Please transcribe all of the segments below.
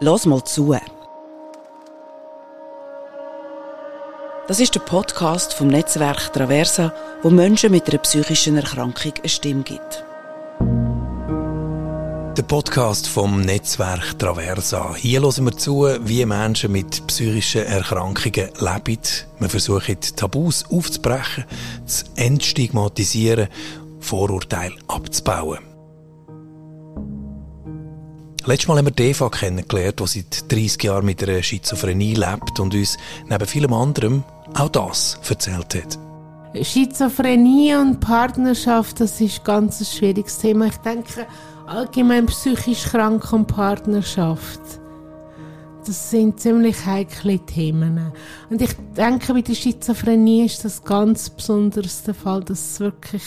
Los mal zu. Das ist der Podcast vom Netzwerk Traversa, wo Menschen mit einer psychischen Erkrankung eine Stimme gibt. Der Podcast vom Netzwerk Traversa. Hier hören wir zu, wie Menschen mit psychischen Erkrankungen leben. Wir versuchen, Tabus aufzubrechen, zu entstigmatisieren, Vorurteile abzubauen. Letztes Mal haben wir Eva kennengelernt, die seit 30 Jahren mit einer Schizophrenie lebt und uns neben vielem anderem auch das erzählt hat. Schizophrenie und Partnerschaft, das ist ein ganz schwieriges Thema. Ich denke, allgemein psychisch krank und Partnerschaft, das sind ziemlich heikle Themen. Und ich denke, bei der Schizophrenie ist das ganz besonders der Fall, dass es wirklich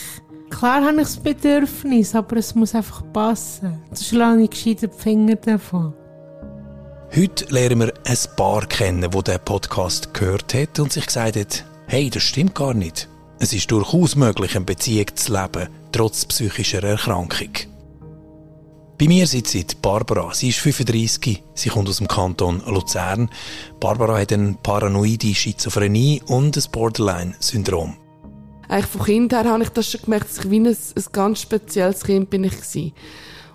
Klar habe ich das Bedürfnis, aber es muss einfach passen. Sonst schlage ich gescheiter die Finger davon. Heute lernen wir ein Paar kennen, wo der Podcast gehört hat und sich gesagt hat, hey, das stimmt gar nicht. Es ist durchaus möglich, eine Beziehung zu leben, trotz psychischer Erkrankung. Bei mir sitzt Barbara. Sie ist 35, sie kommt aus dem Kanton Luzern. Barbara hat eine paranoide Schizophrenie und ein Borderline-Syndrom eigentlich von Kind her habe ich das schon gemerkt, dass ich wie ein, ein ganz spezielles Kind bin ich gewesen.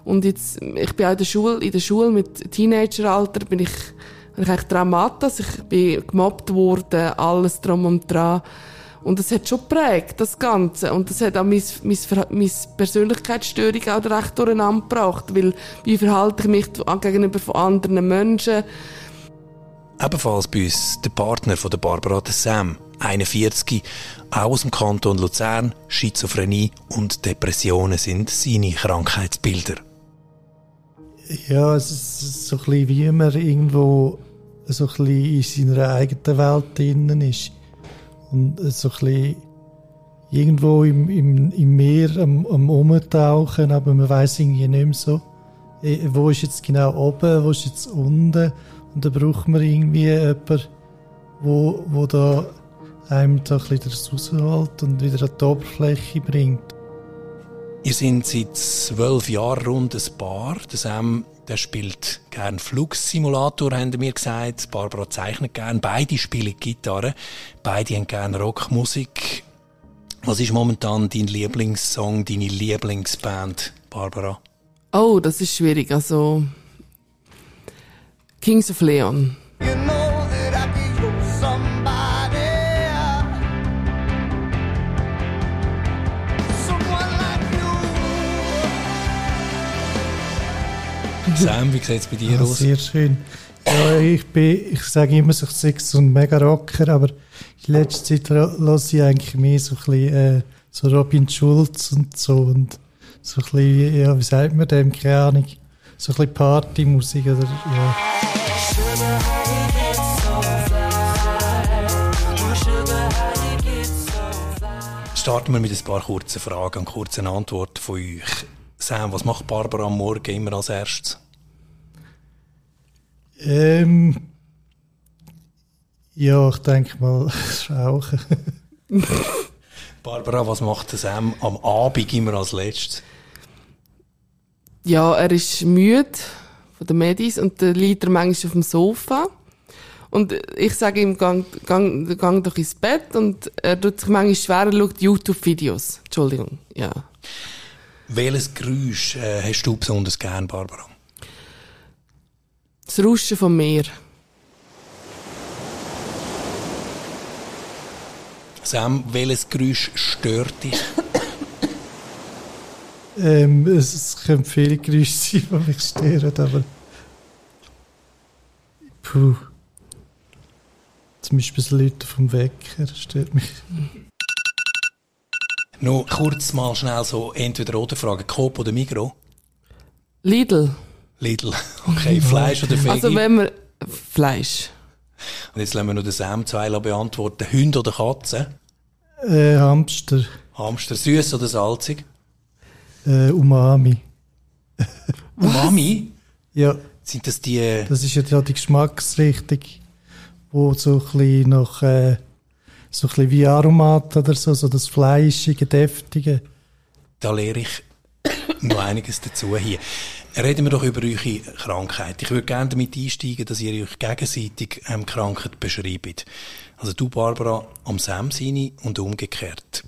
Und jetzt, ich bin auch in der Schule, in der Schule mit Teenageralter bin ich, bin ich eigentlich Dramatas, ich bin gemobbt worden, alles drum und dran. Und das hat schon geprägt, das Ganze. Und das hat auch meine, meine, meine Persönlichkeitsstörung auch recht durcheinander gebracht. Weil, wie verhalte ich mich gegenüber von anderen Menschen? Ebenfalls bei uns der Partner von der Barbara, der Sam, 41, auch aus dem Kanton Luzern. Schizophrenie und Depressionen sind seine Krankheitsbilder. Ja, es ist so ein bisschen wie man irgendwo so ein bisschen in seiner eigenen Welt drinnen ist. Und so ein bisschen irgendwo im, im, im Meer am, am Umtauchen, aber man weiß irgendwie nicht mehr so, eh, wo ist jetzt genau oben, wo ist jetzt unten. Und da braucht man irgendwie jemanden, wo, wo da einem da ein bisschen rausholt und wieder an die Oberfläche bringt. Ihr seid seit zwölf Jahren rund ein Paar. Der Sam der spielt gern Flugsimulator, haben mir gesagt. Barbara zeichnet gern. Beide spielen Gitarre. Beide haben gern Rockmusik. Was ist momentan dein Lieblingssong, deine Lieblingsband, Barbara? Oh, das ist schwierig. Also Kings of Leon. You know Sam, wie sieht es bei dir ja, aus? Sehr schön. Ja, ich, bin, ich sage immer, ich sei so ein mega Rocker, aber in letzter Zeit höre ich eigentlich mehr so ein bisschen, äh, so Robin Schulz und so und so ein bisschen, ja, wie sagt man dem, keine Ahnung, so ein bisschen Partymusik oder, ja. Starten wir mit ein paar kurzen Fragen und kurzen Antworten von euch. Sam, was macht Barbara am Morgen immer als erstes? Ähm, ja, ich denke mal, rauchen. Barbara, was macht Sam am Abend immer als letztes? Ja, er ist müde von den Medis und dann liegt er manchmal auf dem Sofa. Und ich sage ihm, gang, gang, gang doch ins Bett und er tut sich manchmal schwer und schaut YouTube-Videos. Entschuldigung, ja. Welches Geräusch äh, hast du besonders gern, Barbara? Das Rauschen vom Meer. Sam, welches Geräusch stört dich? ähm, es, es können viele Geräusche sein, die mich stören, aber. Puh. Zum Beispiel das Leute vom Wecker stört mich. Noch kurz mal schnell so entweder oder Frage. Coop oder Migro? Lidl. Lidl. Okay, Fleisch oder Veggie? Also wenn wir... Fleisch. Und jetzt lassen wir noch den Sam zwei beantworten. Hund oder Katze? Äh, Hamster. Hamster. Süß oder salzig? Äh, Umami. Umami? Ja. Sind das die... Das ist ja die Geschmacksrichtung, wo so ein bisschen nach... Äh, so ein bisschen wie Aromat oder so, so das Fleischige, Deftige. Da lehre ich noch einiges dazu hier. Reden wir doch über eure Krankheit. Ich würde gerne damit einsteigen, dass ihr euch gegenseitig ähm, Krankheit beschreibt. Also du, Barbara, am Sam seine und umgekehrt.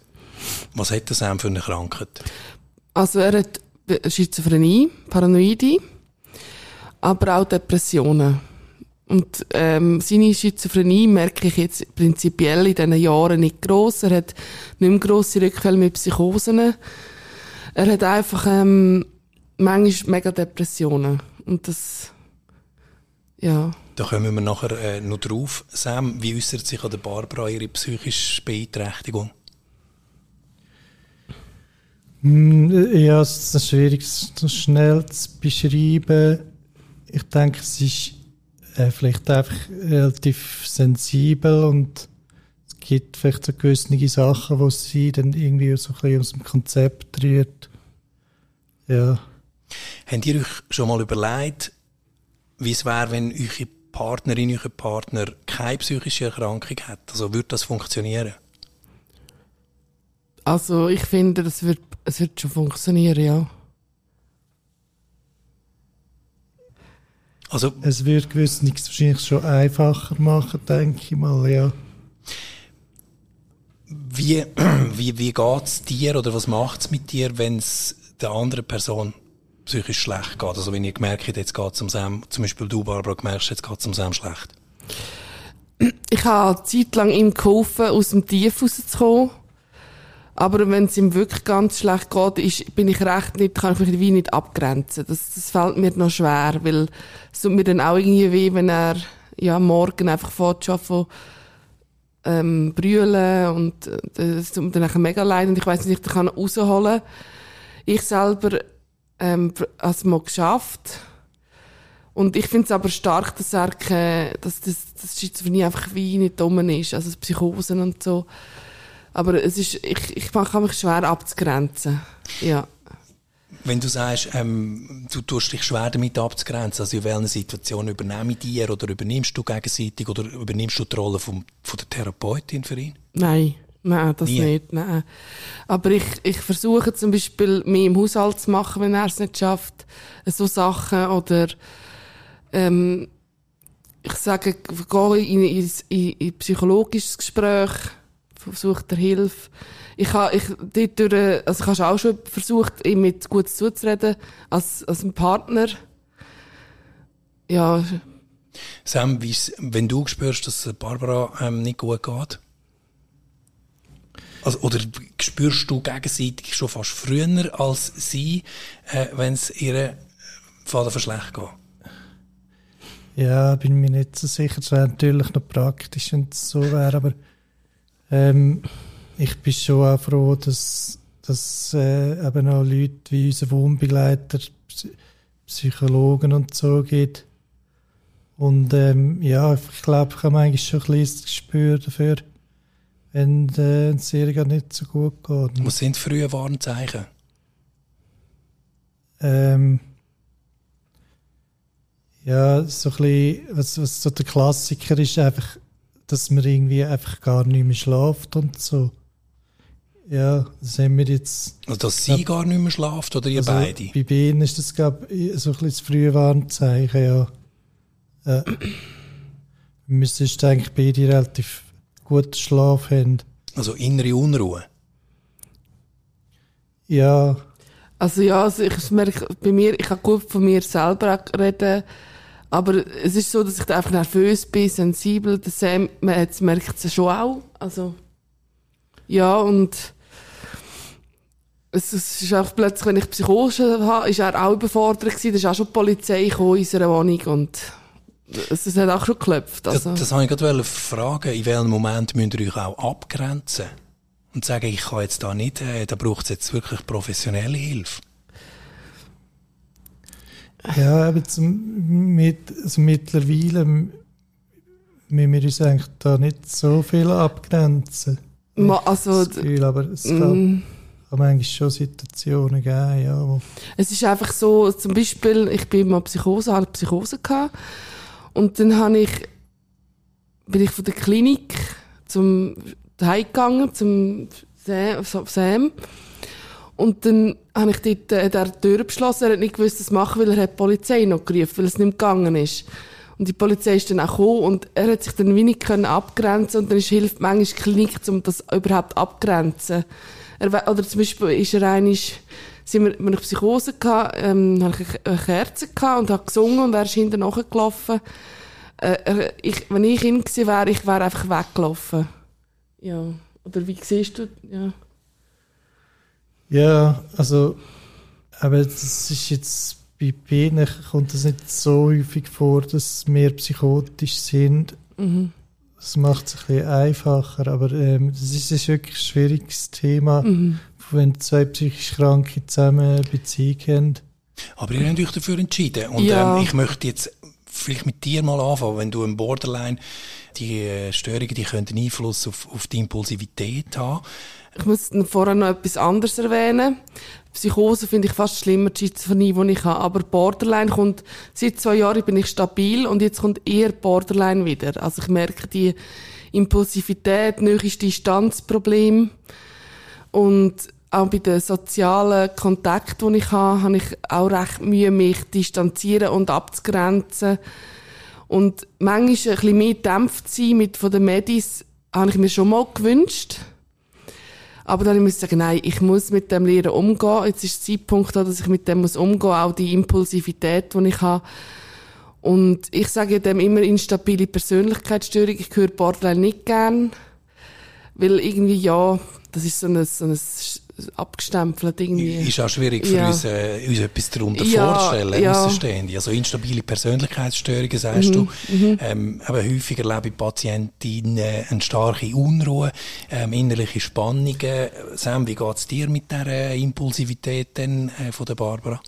Was hat der Sam für eine Krankheit? Also er hat Schizophrenie, Paranoide, aber auch Depressionen. Und ähm, seine Schizophrenie merke ich jetzt prinzipiell in diesen Jahren nicht gross. Er hat nicht mehr grosse Rückfälle mit Psychosen. Er hat einfach ähm, manchmal mega Depressionen. Und das, ja. Da kommen wir nachher äh, noch drauf. Sam, wie äußert sich an der Barbara ihre psychische Beeinträchtigung? Hm, Ja, es ist schwierig, so schnell zu beschreiben. Ich denke, es ist äh, vielleicht einfach relativ sensibel und es gibt vielleicht so gewisse Sachen, wo sie dann irgendwie so ein bisschen aus dem Konzept rührt. Ja. Habt ihr euch schon mal überlegt, wie es wäre, wenn eure Partnerin, euer Partner keine psychische Erkrankung hat? Also würde das funktionieren? Also ich finde, das wird, es wird schon funktionieren, ja. Also Es würde gewisse wahrscheinlich schon einfacher machen, denke ich mal, ja. wie, wie, wie geht's dir oder was macht's mit dir, wenn es der anderen Person psychisch schlecht geht? Also wenn ihr gemerkt jetzt geht's um Sam, zum Beispiel du, Barbara, gemerkt, jetzt geht's um Sam schlecht. Ich habe eine Zeit lang ihm geholfen, aus dem Tief rauszukommen. Aber wenn es ihm wirklich ganz schlecht geht, ist, bin ich recht nicht, kann ich mich wie nicht abgrenzen. Das, das fällt mir noch schwer, weil es tut mir dann auch irgendwie weh, wenn er, ja, morgen einfach fährt schon von, ähm, brüllen und, äh, das tut mir dann nachher mega leid und ich weiss nicht, ich kann rausholen. Ich selber, ähm, habe es mal geschafft. Und ich finde es aber stark, dass er dass das, das Schizophrenie einfach wie nicht dumm ist, also Psychosen und so. Aber es ist, ich, ich kann mich schwer abzugrenzen. Ja. Wenn du sagst, ähm, du tust dich schwer damit abzugrenzen, also in welchen Situationen übernehme ich dir oder übernimmst du gegenseitig oder übernimmst du die Rolle vom, von der Therapeutin für ihn? Nein, nein, das Nie? nicht, nein. Aber ich, ich versuche zum Beispiel, mehr im Haushalt zu machen, wenn er es nicht schafft. So Sachen oder, ähm, ich sage, gehe in, in, in, in psychologisches Gespräch, versuche der Hilfe. Ich habe, ich, dort durch, also ich habe auch schon versucht, ihm mit gut zuzureden, als, als ein Partner. Ja, Sam, wenn du spürst, dass es Barbara ähm, nicht gut geht? Also, oder spürst du gegenseitig schon fast früher als sie, äh, wenn es ihr Vater schlecht geht? Ja, bin mir nicht so sicher. Es wäre natürlich noch praktisch, wenn es so wäre, aber ähm, ich bin schon auch froh, dass, dass äh, eben auch Leute wie unser Wohnbegleiter, Psy- Psychologen und so gibt. Und ähm, ja, ich glaube, ich habe eigentlich schon ein kleines Gespür dafür, wenn äh, es ihr nicht so gut geht. Was sind frühe Warnzeichen? Ähm, ja, so ein bisschen, was, was so der Klassiker ist, einfach, dass man irgendwie einfach gar nicht mehr schlaft und so. Ja, das haben wir jetzt. Also, dass sie gar nicht mehr schlaft oder ihr also beide? Bei beiden ist das, glaube ich, so ein bisschen das frühe Warnzeichen, ja. Äh, wir müssen eigentlich beide relativ guten Schlaf haben. Also innere Unruhe. Ja, Also ja, also ich merke bei mir, ich kann gut von mir selber auch reden, aber es ist so, dass ich da einfach nervös bin, sensibel, das Sam, man jetzt merkt es schon auch, also ja und es, es ist auch plötzlich, wenn ich Psychose habe, ist er auch überfordert gewesen, da ist auch schon die Polizei gekommen in unserer Wohnung und es, es hat auch schon geklopft, also. Das, das habe ich gerade fragen. In welchem Moment müsst ihr euch auch abgrenzen? Und sagen, ich kann jetzt da nicht, äh, da braucht es jetzt wirklich professionelle Hilfe. Ja, aber zum, mit, also mittlerweile müssen wir uns eigentlich da nicht so viel abgrenzen. Ma- also, das Gefühl, aber es kann, mm. kann manchmal schon Situationen geben, ja, Es ist einfach so, zum Beispiel, ich bin mal Psychose, hatte Psychose gehabt. Und dann habe ich, bin ich von der Klinik zum Heim gegangen, zum Sam, Sam. Und dann habe ich dort äh, der Tür beschlossen. Er hat nicht gewusst, was machen, weil er hat die Polizei noch gerufen, weil es nicht gegangen ist. Und die Polizei ist dann auch gekommen und er hat sich dann wenig können abgrenzen und dann ist hilft manchmal Klinik, um das überhaupt abgrenzen. Er, oder zum Beispiel ist er einig, sind wir, wir eine Psychose gehabt, ähm, habe ich eine Kerze gehabt und habe gesungen und er ist hinten nachgelaufen. Äh, ich, wenn ich ihn gewesen wäre, ich wäre einfach weggelaufen. Ja. Oder wie siehst du, ja. Ja, also, aber das ist jetzt bei Bienen kommt es nicht so häufig vor, dass wir psychotisch sind. Mhm. Das macht es ein bisschen einfacher, aber ähm, das ist, ist wirklich ein schwieriges Thema, Mhm. wenn zwei psychisch Kranke zusammen eine Beziehung haben. Aber ihr habt euch dafür entschieden. Und Ja. ähm, ich möchte jetzt vielleicht mit dir mal anfangen, wenn du im Borderline die äh, Störungen, die können einen Einfluss auf, auf die Impulsivität haben. Ich muss vorher noch etwas anderes erwähnen. Psychose finde ich fast schlimmer, die Schizophrenie, die ich habe. Aber Borderline kommt, seit zwei Jahren bin ich stabil und jetzt kommt eher Borderline wieder. Also ich merke die Impulsivität, nöches Distanzproblem. Und auch bei den sozialen Kontakten, die ich habe, habe ich auch recht Mühe, mich zu distanzieren und abzugrenzen. Und manchmal ein bisschen mehr dämpft sein mit von den Medis, habe ich mir schon mal gewünscht. Aber dann muss ich sagen, nein, ich muss mit dem lernen umgehen. Jetzt ist der Zeitpunkt da, dass ich mit dem muss umgehen, auch die Impulsivität, die ich habe. Und ich sage dem immer instabile Persönlichkeitsstörung. Ich höre Borderline nicht gern. Weil irgendwie, ja, das ist so ein, so ein abgestempelt irgendwie. Ist auch schwierig für Ja. uns, äh, uns etwas darunter Ja, vorzustellen, ja. Mhm, Außenstehende. Also instabile Persönlichkeitsstörungen, sagst du. Ähm, aber häufig erleben Patientinnen eine starke Unruhe, ähm, innerliche Spannungen. Sam, wie geht's dir mit der äh, Impulsivität denn, äh, von der Barbara?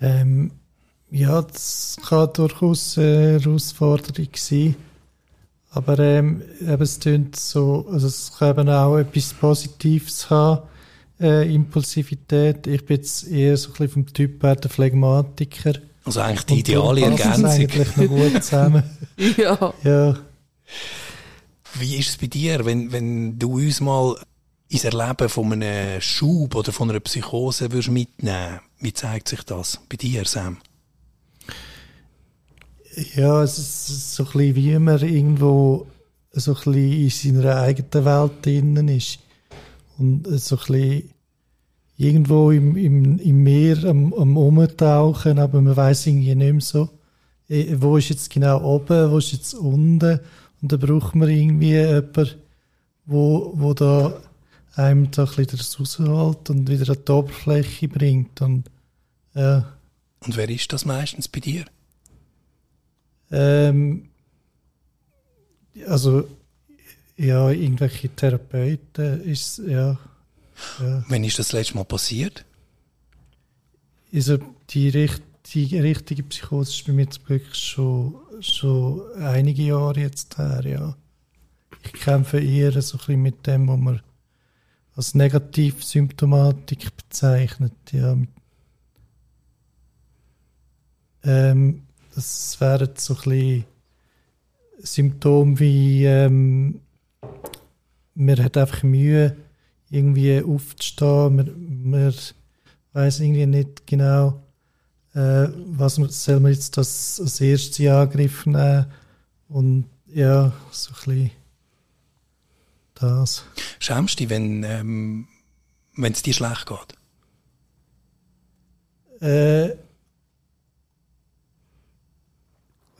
Ähm, ja, das kann durchaus eine Herausforderung sein. Aber ähm, eben, es tönt so, also es kann eben auch etwas Positives haben, äh, Impulsivität. Ich bin jetzt eher so ein bisschen vom Typ her der Phlegmatiker. Also eigentlich die ideale Ergänzung. eigentlich noch gut zusammen. ja. ja. Wie ist es bei dir, wenn, wenn du uns mal ins Erleben von einem Schub oder von einer Psychose würdest mitnehmen Wie zeigt sich das bei dir, Sam? Ja, es ist so ein bisschen wie man irgendwo so ein bisschen in seiner eigenen Welt drinnen ist. Und so ein bisschen irgendwo im, im, im Meer am, am Umtauchen, aber man weiß irgendwie nicht mehr so, eh, wo ist jetzt genau oben, wo ist jetzt unten. Und da braucht man irgendwie jemanden, wo, wo da einem da ein bisschen das rausholt und wieder an die Oberfläche bringt. Und, ja. Und wer ist das meistens bei dir? Ähm, also, ja, irgendwelche Therapeuten ist, ja, ja. Wann ist das letzte Mal passiert? Also, die, richt- die richtige Psychose ist bei mir zum Glück schon, schon einige Jahre jetzt her, ja. Ich kämpfe eher so ein bisschen mit dem, was man als Negativsymptomatik bezeichnet, ja. Ähm, das wären so ein bisschen Symptome wie, ähm, man hat einfach Mühe, irgendwie aufzustehen, man, man weiß irgendwie nicht genau, äh, was man, soll man jetzt das als erstes in Angriff nehmen und ja, so ein bisschen das. Schämst du dich, wenn ähm, wenn es dir schlecht geht? Äh,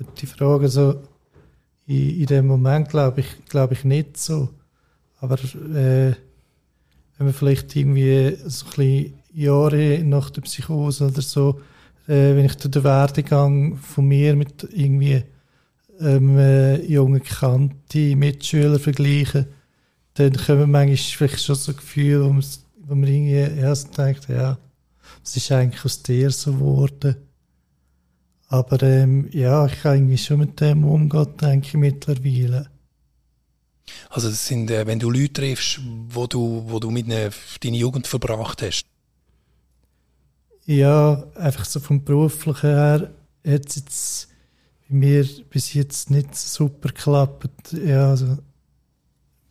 gute Frage. Also, in, in dem Moment glaube ich, glaube ich nicht so. Aber äh, wenn man vielleicht irgendwie so ein bisschen Jahre nach der Psychose oder so, äh, wenn ich den Werdegang von mir mit irgendwie ähm, äh, jungen Kanti Mitschüler vergleiche, dann kommen manchmal vielleicht schon so Gefühle, wo man, wo man irgendwie erst denkt, ja, es ist eigentlich aus dir so geworden. Aber ähm, ja, ich kann irgendwie schon mit dem umgehen, denke ich mittlerweile. Also das sind, äh, wenn du Leute triffst, wo du, wo du mit ne, deine Jugend verbracht hast. Ja, einfach so vom Beruflichen her hat es jetzt bei mir bis jetzt nicht super geklappt. Ja, also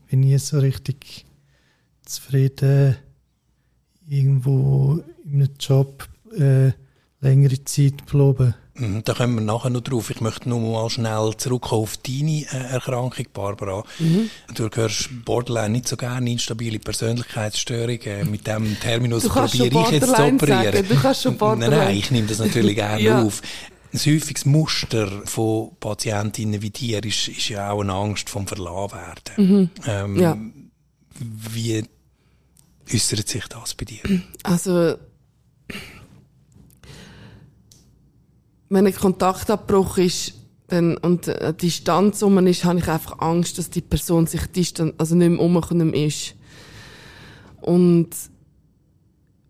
bin nie so richtig zufrieden irgendwo in einem Job äh, längere Zeit bleiben. Mhm, Da kommen wir nachher noch drauf. Ich möchte nur mal schnell zurückkommen auf deine äh, Erkrankung, Barbara. Mhm. Du hörst Borderline nicht so gerne, instabile Persönlichkeitsstörung. Äh, mit dem Terminus probiere ich jetzt zu operieren. sagen. Du kannst schon Nein, Borderline. nein, ich nehme das natürlich gerne Ja. auf. Ein häufiges Muster von Patientinnen wie dir ist, ist ja auch eine Angst vom Verlassen werden. Ähm, Mhm. Ja. Wie äußert sich das bei dir? Also, wenn ein Kontaktabbruch ist dann, und eine Distanz um ist, habe ich einfach Angst, dass die Person sich distan also nicht mehr um mehr ist. Und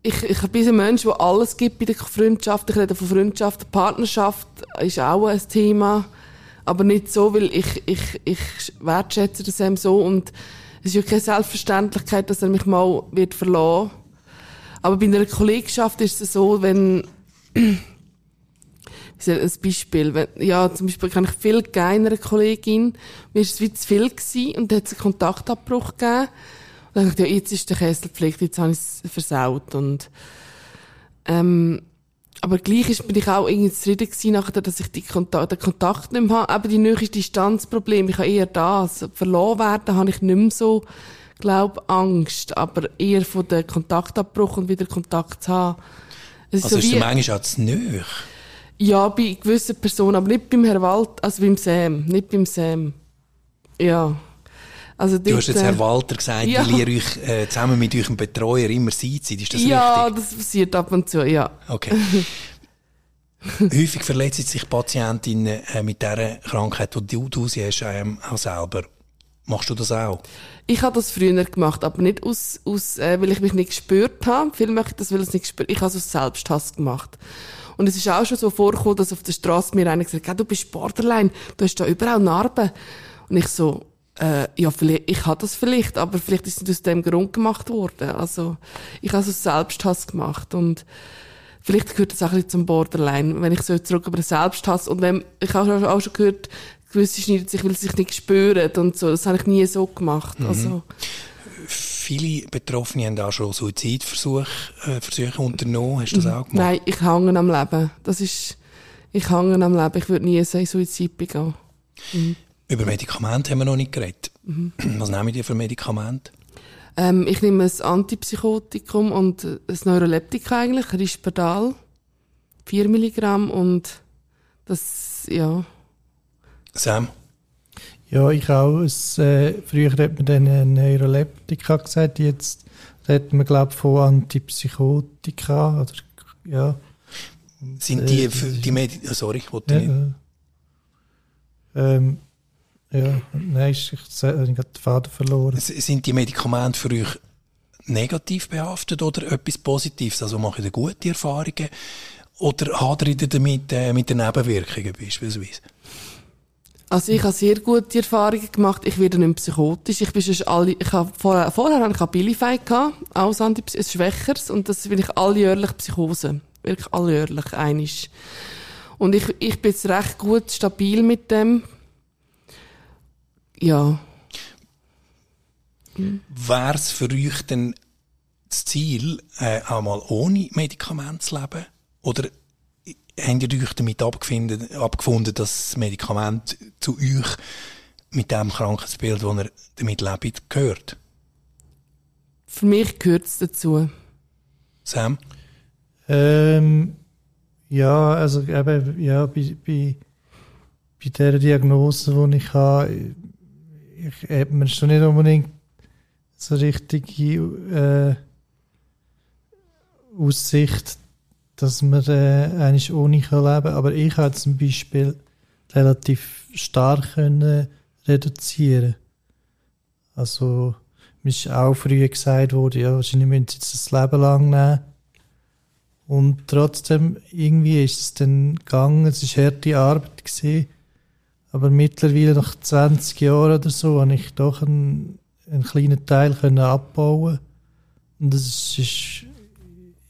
ich, ich bin ein Mensch, der alles gibt bei der Freundschaft. Ich rede von Freundschaft. Partnerschaft ist auch ein Thema. Aber nicht so, weil ich, ich, ich wertschätze das eben so. Und es ist ja keine Selbstverständlichkeit, dass er mich mal wird verlassen. Aber bei einer Kollegschaft ist es so, wenn, soll- ein Beispiel, wenn, ja, zum Beispiel kann ich viel einer Kollegin, mir ist es wie zu viel gewesen und dann hat es einen Kontaktabbruch gegeben. Und dann dachte ich, ja, jetzt ist der Kessel gepflegt, jetzt habe ich es versaut und, ähm, aber gleich ist, bin ich auch irgendwie zufrieden gewesen, nachher, dass ich die Kontakt, den Kontakt nicht mehr habe. Eben die nächste Distanzproblem. Ich habe eher das. Verloren werden habe ich nicht mehr so, glaub, Angst. Aber eher von dem Kontaktabbruch und wieder Kontakt zu haben. Es Also so ist wie- manchmal auch zu nahe? Ja, bei gewissen Personen, aber nicht beim Herr Wald, also beim Sam, nicht beim Sam. Ja. Also Du hast jetzt äh, Herr Walter gesagt, ja. weil ihr euch äh, zusammen mit eurem Betreuer immer seid. Ist das Ja, richtig? das passiert ab und zu, ja. Okay. Häufig verletzen sich Patientinnen äh, mit dieser Krankheit, die du, du sie hast, ähm, auch selber. Machst du das auch? Ich habe das früher gemacht, aber nicht aus, aus äh, weil ich mich nicht gespürt habe. Viel möchte ich das, weil ich es nicht gespürt Ich habe es aus Selbsthass gemacht. Und es ist auch schon so vorgekommen, dass auf der Straße mir einer gesagt hat, «Gell, du bist Borderline, du hast da überall Narben. Und ich so, äh, ja, vielleicht, ich habe das vielleicht, aber vielleicht ist es nicht aus dem Grund gemacht worden. Also, ich habe es Selbsthass gemacht und vielleicht gehört das auch ein bisschen zum Borderline, wenn ich so zurück über Selbsthass und wenn, ich habe auch schon gehört, gewisse schneiden sich, weil sie sich nicht spüren und so. Das habe ich nie so gemacht. Also, Viele Betroffene haben auch schon Suizidversuche äh, Versuche unternommen. Hast du das auch gemacht? Nein, ich hänge am Leben. Das ist, ich hänge am Leben. Ich würde nie sagen, Suizid begehen. Über Medikamente haben wir noch nicht geredet. Was nehmen die für Medikamente? Ähm, ich nehme ein Antipsychotikum und ein Neuroleptika eigentlich, Risperdal. 4 Milligramm und das, ja. Sam? Ja, ich auch. Es, äh, früher hat man dann äh, Neuroleptika gesagt, jetzt redet man, glaube ich, von Antipsychotika. Oder, ja, Sind die, für die Medi oh, sorry, ich wollte ja, nicht. äh, ähm, ja, nein, ich, ich, ich habe den Faden verloren. Sind die Medikamente für euch negativ behaftet oder etwas Positives? Also macht ihr gute Erfahrungen? Oder hadert ihr damit äh, mit den Nebenwirkungen beispielsweise? Also ich habe sehr gute Erfahrungen gemacht. Ich werde nicht psychotisch. Ich bin schon alle, ich habe vorher, vorher habe ich Abilify gehabt, auch ein Schwächeres, und das bin ich alljährlich Psychose. Wirklich alljährlich, einisch. Und ich, ich bin jetzt recht gut stabil mit dem. Ja. Wäre es für euch denn das Ziel, äh, auch mal ohne Medikament zu leben? Oder habt ihr euch damit abgefunden, abgefunden, dass das Medikament zu euch mit dem Krankheitsbild, das ihr damit lebt, gehört? Für mich gehört es dazu. Sam? Ähm, ja, also eben, ja, bei, bei, bei der Diagnose, die ich habe, ich, hat man schon nicht unbedingt so richtige äh, Aussicht, dass man äh, eigentlich ohne kann leben aber ich habe zum Beispiel relativ stark können reduzieren Also, mir ist auch früher gesagt worden, ja, wahrscheinlich müssen sie jetzt das Leben lang nehmen. Und trotzdem, irgendwie ist es dann gegangen, es war harte Arbeit. Gewesen. Aber mittlerweile, nach 20 Jahren oder so, habe ich doch einen, einen kleinen Teil können abbauen Und das ist,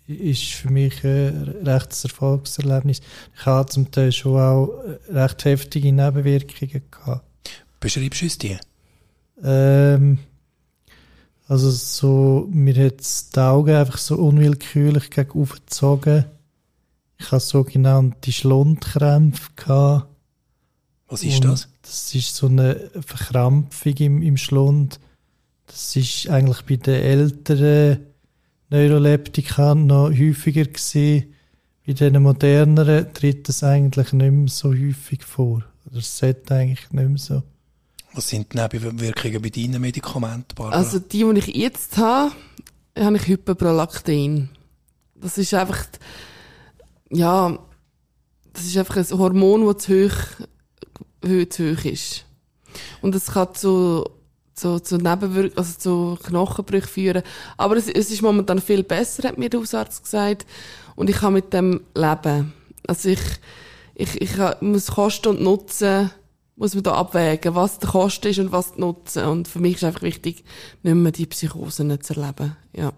ist für mich ein rechtes Erfolgserlebnis. Ich habe zum Teil schon auch recht heftige Nebenwirkungen gehabt. Beschreibst du uns die? Ähm, Also so, mir hat die Augen einfach so unwillkürlich gegen aufgezogen. Ich hatte sogenannte Schlundkrämpfe. Gehabt. Was ist das? Das ist so eine Verkrampfung im, im Schlund. Das ist eigentlich bei den älteren Neuroleptikern noch häufiger gewesen. Bei den moderneren tritt das eigentlich nicht mehr so häufig vor. Das sollte eigentlich nicht mehr so. Was sind die Nebenwirkungen bei deinen Medikamenten, Barbara? Also die, die ich jetzt habe, habe ich Hyperprolaktin. Das ist einfach, ja, das ist einfach ein Hormon, das zu hoch, zu hoch ist. Und es kann zu, zu, zu Nebenwirkungen, also zu Knochenbrüchen führen. Aber es, es ist momentan viel besser, hat mir der Hausarzt gesagt. Und ich kann mit dem leben. Also ich, ich, ich muss Kosten und Nutzen, muss man da abwägen, was der Kosten ist und was der Nutzen. Und für mich ist einfach wichtig, nicht mehr die Psychosen zu erleben. Ja.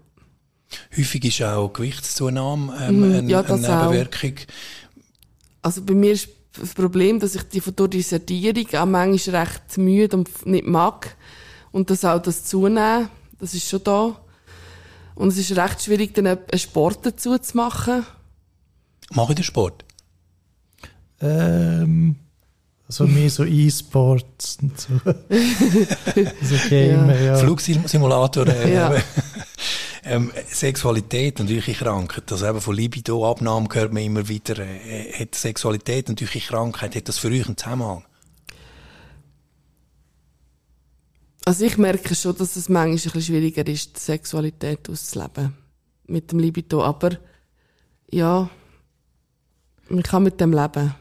Häufig ist auch Gewichtszunahme ähm, mm, eine, ja, eine Nebenwirkung. Auch. Also bei mir ist das Problem, dass ich die durch die Sedierung auch manchmal recht müde und nicht mag. Und das auch das Zunehmen, das ist schon da. Und es ist recht schwierig, dann einen Sport dazu zu machen. Mache ich den Sport? Ähm, also mehr so E-Sports und so. so Gamer, ja. ja. Flugsimulator. Äh, ja. ähm, Sexualität und natürliche Krankheit, also eben von Libido-Abnahmen hört man immer wieder, äh, hat Sexualität und natürliche Krankheit, hat das für euch einen Zusammenhang? Also ich merke schon, dass es manchmal ein bisschen schwieriger ist, die Sexualität auszuleben. Mit dem Libido. Aber ja, man kann mit dem leben.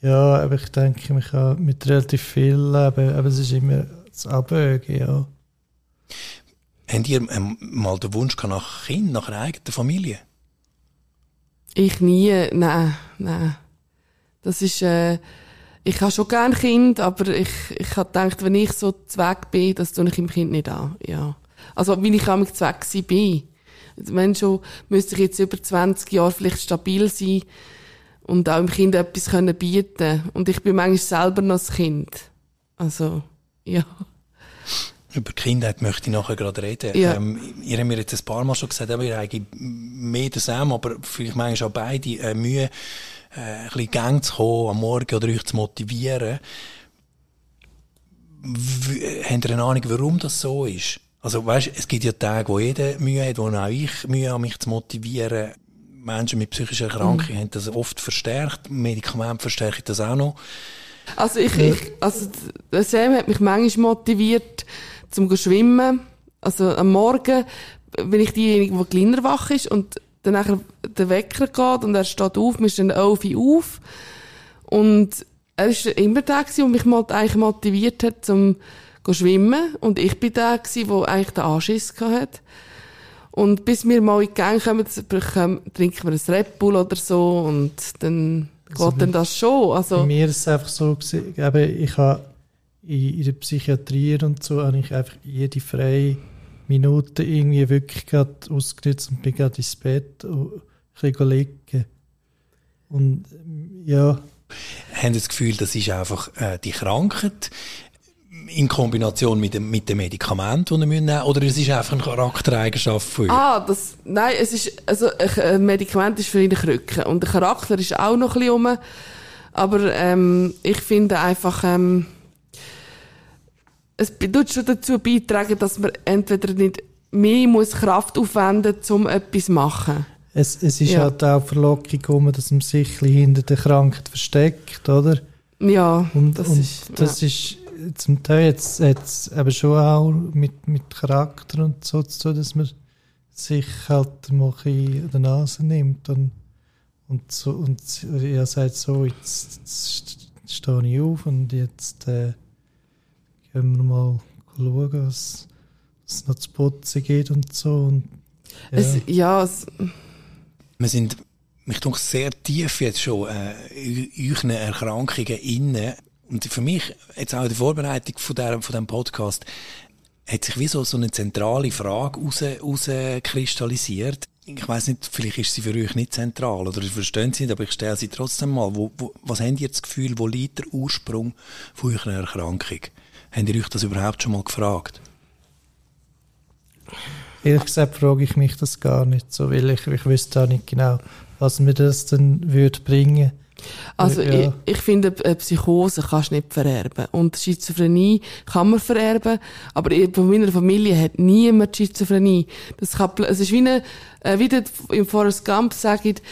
Ja, aber ich denke, man kann mit relativ viel leben, aber es ist immer das Abwägen, ja. Habt ihr ähm, mal den Wunsch nach Kind, nach einer eigenen Familie? Ich nie, nein, nein. Das ist, äh, ich habe schon gerne Kind, aber ich, ich habe gedacht, wenn ich so zweck bin, das tue ich im Kind nicht an, ja. Also, wie ich am zweck bin. Wenn schon, müsste ich jetzt über 20 Jahre vielleicht stabil sein, und auch dem Kind etwas können bieten Und ich bin manchmal selber noch das Kind. Also, ja. Über Kindheit möchte ich nachher gerade reden. Ja. Ähm, ihr habt mir jetzt ein paar Mal schon gesagt, aber ihr habt mehr zusammen, aber vielleicht manchmal auch beide äh, Mühe, äh, ein bisschen Gang zu kommen am Morgen oder euch zu motivieren. W habt ihr eine Ahnung, warum das so ist? Also, weißt, es gibt ja Tage, wo jeder Mühe hat, wo auch ich Mühe habe, mich zu motivieren. Menschen mit psychischen Erkrankungen mhm. haben das oft verstärkt. Medikamente verstärken das auch noch. Also ich, ich also der Sam hat mich manchmal motiviert zum schwimmen. Also am Morgen bin ich diejenige, die kleiner wach ist und dann nachher der Wecker geht und er steht auf, wir stehen Elfi auf und er ist immer der der mich mal eigentlich motiviert hat zum schwimmen und ich bin der der eigentlich den Anschiss hatte. Und bis wir mal in die Gang kommen, trinken wir ein Red Bull oder so und dann also geht dann das schon. Also, bei mir ist es einfach so, eben, ich habe in, in der Psychiatrie und so, habe ich einfach jede freie Minute irgendwie wirklich gerade ausgenutzt und bin gerade ins Bett und ein liegen. Und ja. Haben Sie das Gefühl, das ist einfach äh, die Krankheit? in Kombination mit dem, mit dem Medikament, das wir nehmen müssen, oder es ist einfach eine Charaktereigenschaft von euch? Ah, das, nein, es ist, also, ein Medikament ist für ihn Krücken. Und der Charakter ist auch noch ein bisschen rum. Aber, ähm, ich finde einfach, ähm, es tut schon dazu beitragen, dass man entweder nicht mehr muss Kraft aufwenden muss, um etwas zu machen. Es, es ist ja. halt auch Verlockung, dass man sich hinter der Krankheit versteckt, oder? Ja, und das und ist, das ja. ist zum Teil jetzt, jetzt eben schon auch mit, mit Charakter und so zu tun, dass man sich halt mal in der Nase nimmt und, und, so, und er sagt so, jetzt, jetzt stehe ich auf und jetzt äh, gehen wir mal schauen, was, was noch zu putzen geht und so. Und, ja. Es, ja es wir sind, mich denke, sehr tief jetzt schon äh, in euren Erkrankungen innen. Und für mich, jetzt auch in der Vorbereitung von, der, von diesem Podcast, hat sich wie so, so eine zentrale Frage herauskristallisiert. Ich weiß nicht, vielleicht ist sie für euch nicht zentral oder verstehen sie nicht, aber ich stelle sie trotzdem mal. Wo, wo, was habt ihr das Gefühl, wo liegt der Ursprung von eurer Erkrankung? Habt ihr euch das überhaupt schon mal gefragt? ehrlich gesagt frage ich mich das gar nicht so, weil ich, ich wüsste auch nicht genau, was mir das dann würde bringen. Also Ja. ich, ich finde, eine Psychose kannst du nicht vererben. Und Schizophrenie kann man vererben, aber in von meiner Familie hat niemand Schizophrenie. Das kann, es ist wie eine, äh, wie der im Forrest Gump sagt,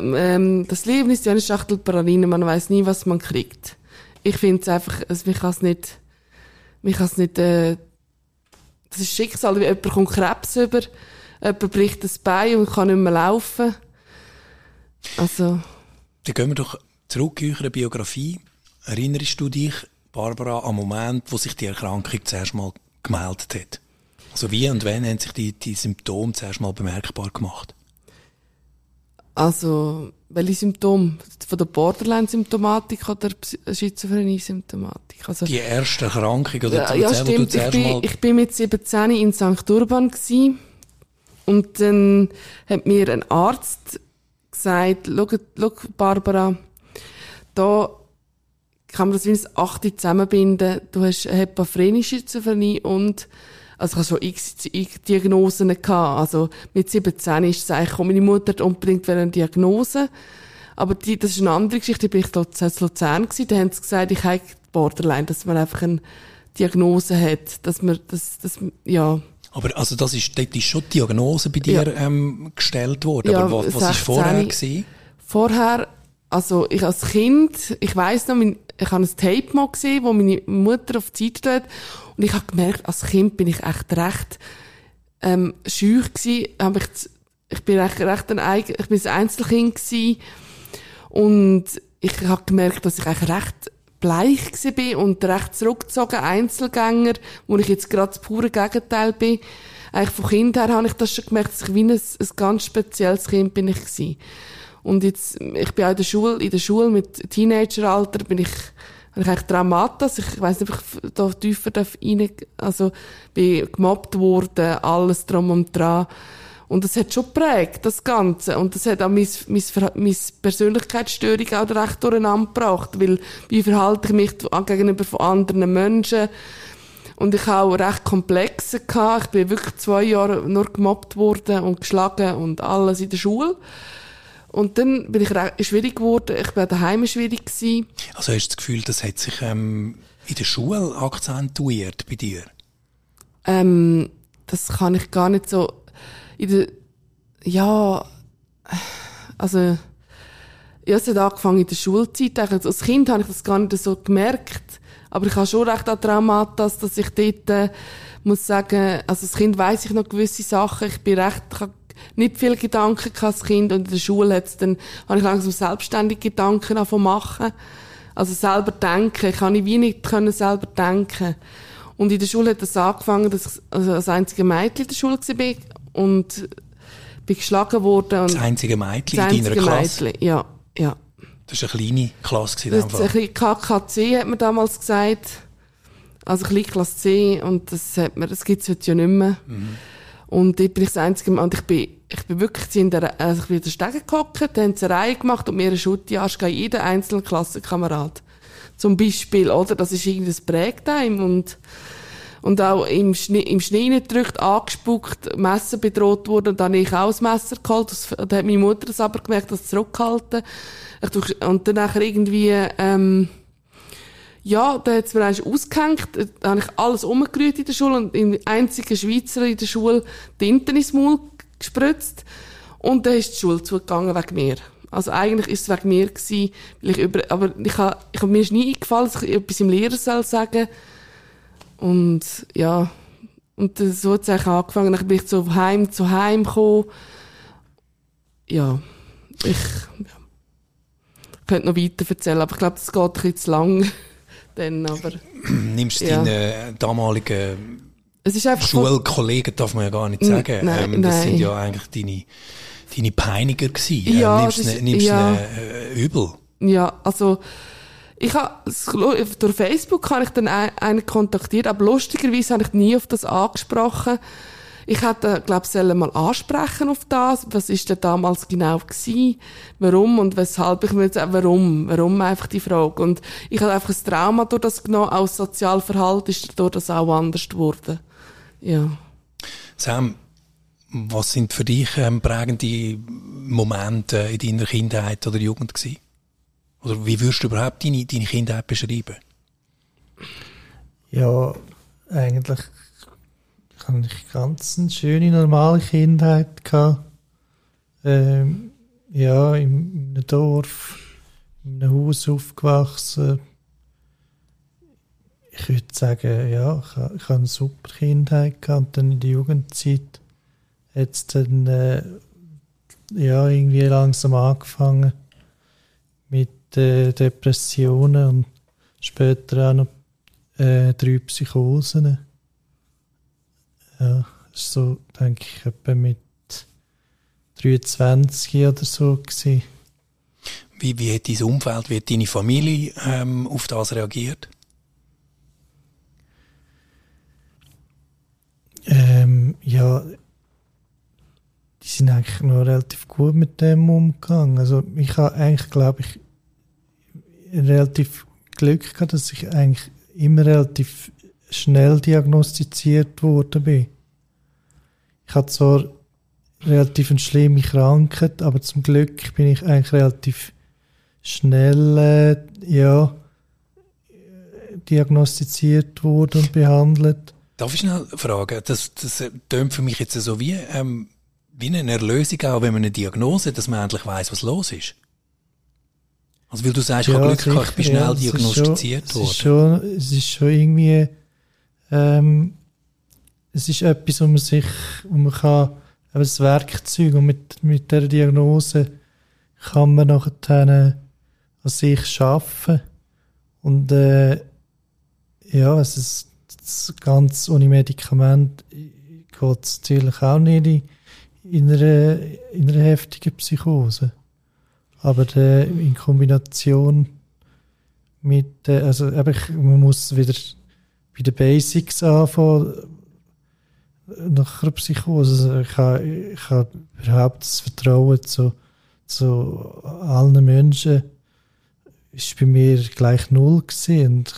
ähm, das Leben ist wie eine Schachtel Pralinen, man weiß nie, was man kriegt. Ich finde es einfach, mich kann es nicht, mich kann es nicht, äh, das ist Schicksal, wie jemand kommt Krebs über, jemand bricht das Bein und kann nicht mehr laufen. Also, Dann gehen wir doch zurück in eure Biografie. Erinnerst du dich, Barbara, am Moment, wo sich die Erkrankung zuerst mal gemeldet hat? Also wie und wann haben sich die, die Symptome zuerst mal bemerkbar gemacht? Also, welche Symptome? Von der Borderline-Symptomatik oder Schizophrenie-Symptomatik? Also, Die erste Erkrankung oder ja, ja, stimmt. Ich bin, ich bin mit 17 in St. Urban gsi und dann hat mir ein Arzt gesagt, schau, Barbara, da kann man das wie ein Achte zusammenbinden. Du hast eine hepaphrenische Schizophrenie und also ich habe schon x, x Diagnosen gehabt. Also mit 17 ist es eigentlich, meine Mutter hat unbedingt eine Diagnose. Aber die, das ist eine andere Geschichte. Da bin ich in Luzern gewesen. Da haben sie gesagt, ich habe Borderline, dass man einfach eine Diagnose hat. Dass man, das, das, ja. Aber also das ist, dort ist schon die Diagnose bei dir ähm, gestellt worden. Ja, Aber was, was ist 16. vorher gewesen? Vorher, also ich als Kind, ich weiss noch, mein, ich habe ein Tape mal gesehen, wo meine Mutter auf die Zeit tut. Und ich habe gemerkt, als Kind bin ich echt recht ähm, schüch gsi. Hab ich, ich bin recht, recht ein, eigen, ich bin ein Einzelkind gsi. Und ich habe gemerkt, dass ich eigentlich recht bleich gsi bin und recht zurückgezogen, Einzelgänger, wo ich jetzt gerade das pure Gegenteil bin. Eigentlich von Kind her habe ich das schon gemerkt, dass ich wie ein, ein ganz spezielles Kind bin ich gsi. Und jetzt, ich bin auch in der Schule, in der Schule mit Teenageralter bin ich, habe ich eigentlich Traumatas. Ich weiss nicht, ob ich da tiefer darf rein, also, bin gemobbt worden, alles drum und dran. Und das hat schon geprägt, das Ganze. Und das hat auch meine, meine, meine Persönlichkeitsstörung auch recht durcheinander gebracht. Weil, wie verhalte ich mich gegenüber von anderen Menschen? Und ich habe auch recht Komplexe gehabt. Ich bin wirklich zwei Jahre nur gemobbt worden und geschlagen und alles in der Schule. Und dann bin ich schwierig geworden. Ich war daheim schwierig gewesen. Also hast du das Gefühl, das hat sich ähm, in der Schule akzentuiert bei dir? Ähm, das kann ich gar nicht so, in der, ja, also, ja, es hat angefangen in der Schulzeit. Eigentlich. Als Kind habe ich das gar nicht so gemerkt. Aber ich habe schon recht an Traumata, dass ich dort, äh, muss sagen, also als Kind weiss ich noch gewisse Sachen. Ich bin recht, ich habe nicht viele Gedanken als Kind und in der Schule hat's dann, habe ich langsam selbstständig Gedanken angefangen machen. Also selber denken. Ich kann wie nicht können selber denken. Und in der Schule hat das angefangen, dass ich also als einzige Mädchen in der Schule war und bin geschlagen worden. Und Das einzige Mädchen das in deiner Klasse? Mädchen, ja, ja. Das war eine kleine Klasse Das ist ein bisschen KKC, hat man damals gesagt. Also ein bisschen Klasse C. Und das hat man, das gibt's heute ja nicht mehr. Mhm. Und dort bin ich das einzige Mal, und ich bin, ich bin wirklich in der, also ich bin in der Stege gehockt, haben eine Reihe gemacht und mir eine Schutti gegeben, jeder einzelne Klassenkamerad. Zum Beispiel, oder? Das ist irgendwie das Prägtime und, und auch im Schnee, im Schnee gedrückt, angespuckt, Messer bedroht worden, und dann habe ich auch das Messer geholt, das, da hat meine Mutter das aber gemerkt, das zurückgehalten. Und dann nachher irgendwie, ähm, ja, da hat's mir eigentlich ausgehängt, da habe ich alles umgerührt in der Schule und im einzigen Schweizer in der Schule Tinten ins Maul gespritzt. Und dann ist die Schule zugegangen wegen mir. Also eigentlich ist es wegen mir gewesen, weil ich über, aber ich habe, ich hab, mir ist nie eingefallen, dass ich etwas im Lehrersaal sagen. Und, ja. Und so hat es eigentlich angefangen. Dann bin ich so heim zu heim gekommen. Ja. Ich, ja. könnte noch weiter erzählen, aber ich glaube, das geht ein bisschen zu lang. Dann, aber, Nimmst Ja. deine damaligen Schulkollegen, darf man ja gar nicht sagen. nein, ähm, das nein. sind ja eigentlich deine, deine Peiniger gewesen. Ja, ähm, nimmst du ist- nimmst ja. ne, äh, übel? Ja, also ich habe durch Facebook habe ich dann ein- einen kontaktiert, aber lustigerweise habe ich nie auf das angesprochen. Ich hätte, glaube ich, sollen mal ansprechen auf das. Was ist denn damals genau gewesen? Warum und weshalb? Ich will jetzt auch, warum? Warum einfach die Frage? Und ich habe einfach ein Trauma durch das genommen. Auch das Sozialverhalten ist durch das auch anders geworden. Ja. Sam, was sind für dich ähm, prägende Momente in deiner Kindheit oder Jugend gewesen? Oder wie würdest du überhaupt deine, deine Kindheit beschreiben? Ja, eigentlich habe ich ganz eine schöne, normale Kindheit gehabt. Ähm, ja, in, in einem Dorf, in einem Haus aufgewachsen. Ich würde sagen, ja, ich habe eine super Kindheit gehabt. Und dann in der Jugendzeit hat es dann äh, ja, irgendwie langsam angefangen mit äh, Depressionen und später auch noch äh, drei Psychosen. Ja, das ist so, denke ich, etwa mit 23 oder so gewesen. Wie, wie hat dein Umfeld, wie hat deine Familie ähm, auf das reagiert? Ähm, ja, die sind eigentlich noch relativ gut mit dem umgegangen. Also ich habe eigentlich, glaube ich, relativ Glück gehabt, dass ich eigentlich immer relativ schnell diagnostiziert worden bin. Ich hatte zwar relativ eine schlimme Krankheit, aber zum Glück bin ich eigentlich relativ schnell, äh, ja, diagnostiziert worden und behandelt. Darf ich schnell fragen? Das, das tönt für mich jetzt so wie, ähm, wie eine Erlösung, auch wenn man eine Diagnose hat, dass man endlich weiß, was los ist. Also, weil du sagst, ich habe Glück gehabt, ich bin schnell ja, es diagnostiziert schon, worden. Es ist schon, es ist schon irgendwie, ähm, es ist etwas, wo man sich, wo man kann, eben das Werkzeug und mit, mit der Diagnose kann man nachher an sich schaffen. Und, äh, ja, es ist es ganz ohne Medikament geht es natürlich auch nicht in, in, einer, in einer heftigen Psychose. Aber äh, in Kombination mit, äh, also eben, man muss wieder bei den Basics anfangen, nach einer Psychose. Also ich habe, ich habe überhaupt das Vertrauen zu, zu allen Menschen ist bei mir gleich null gewesen. Und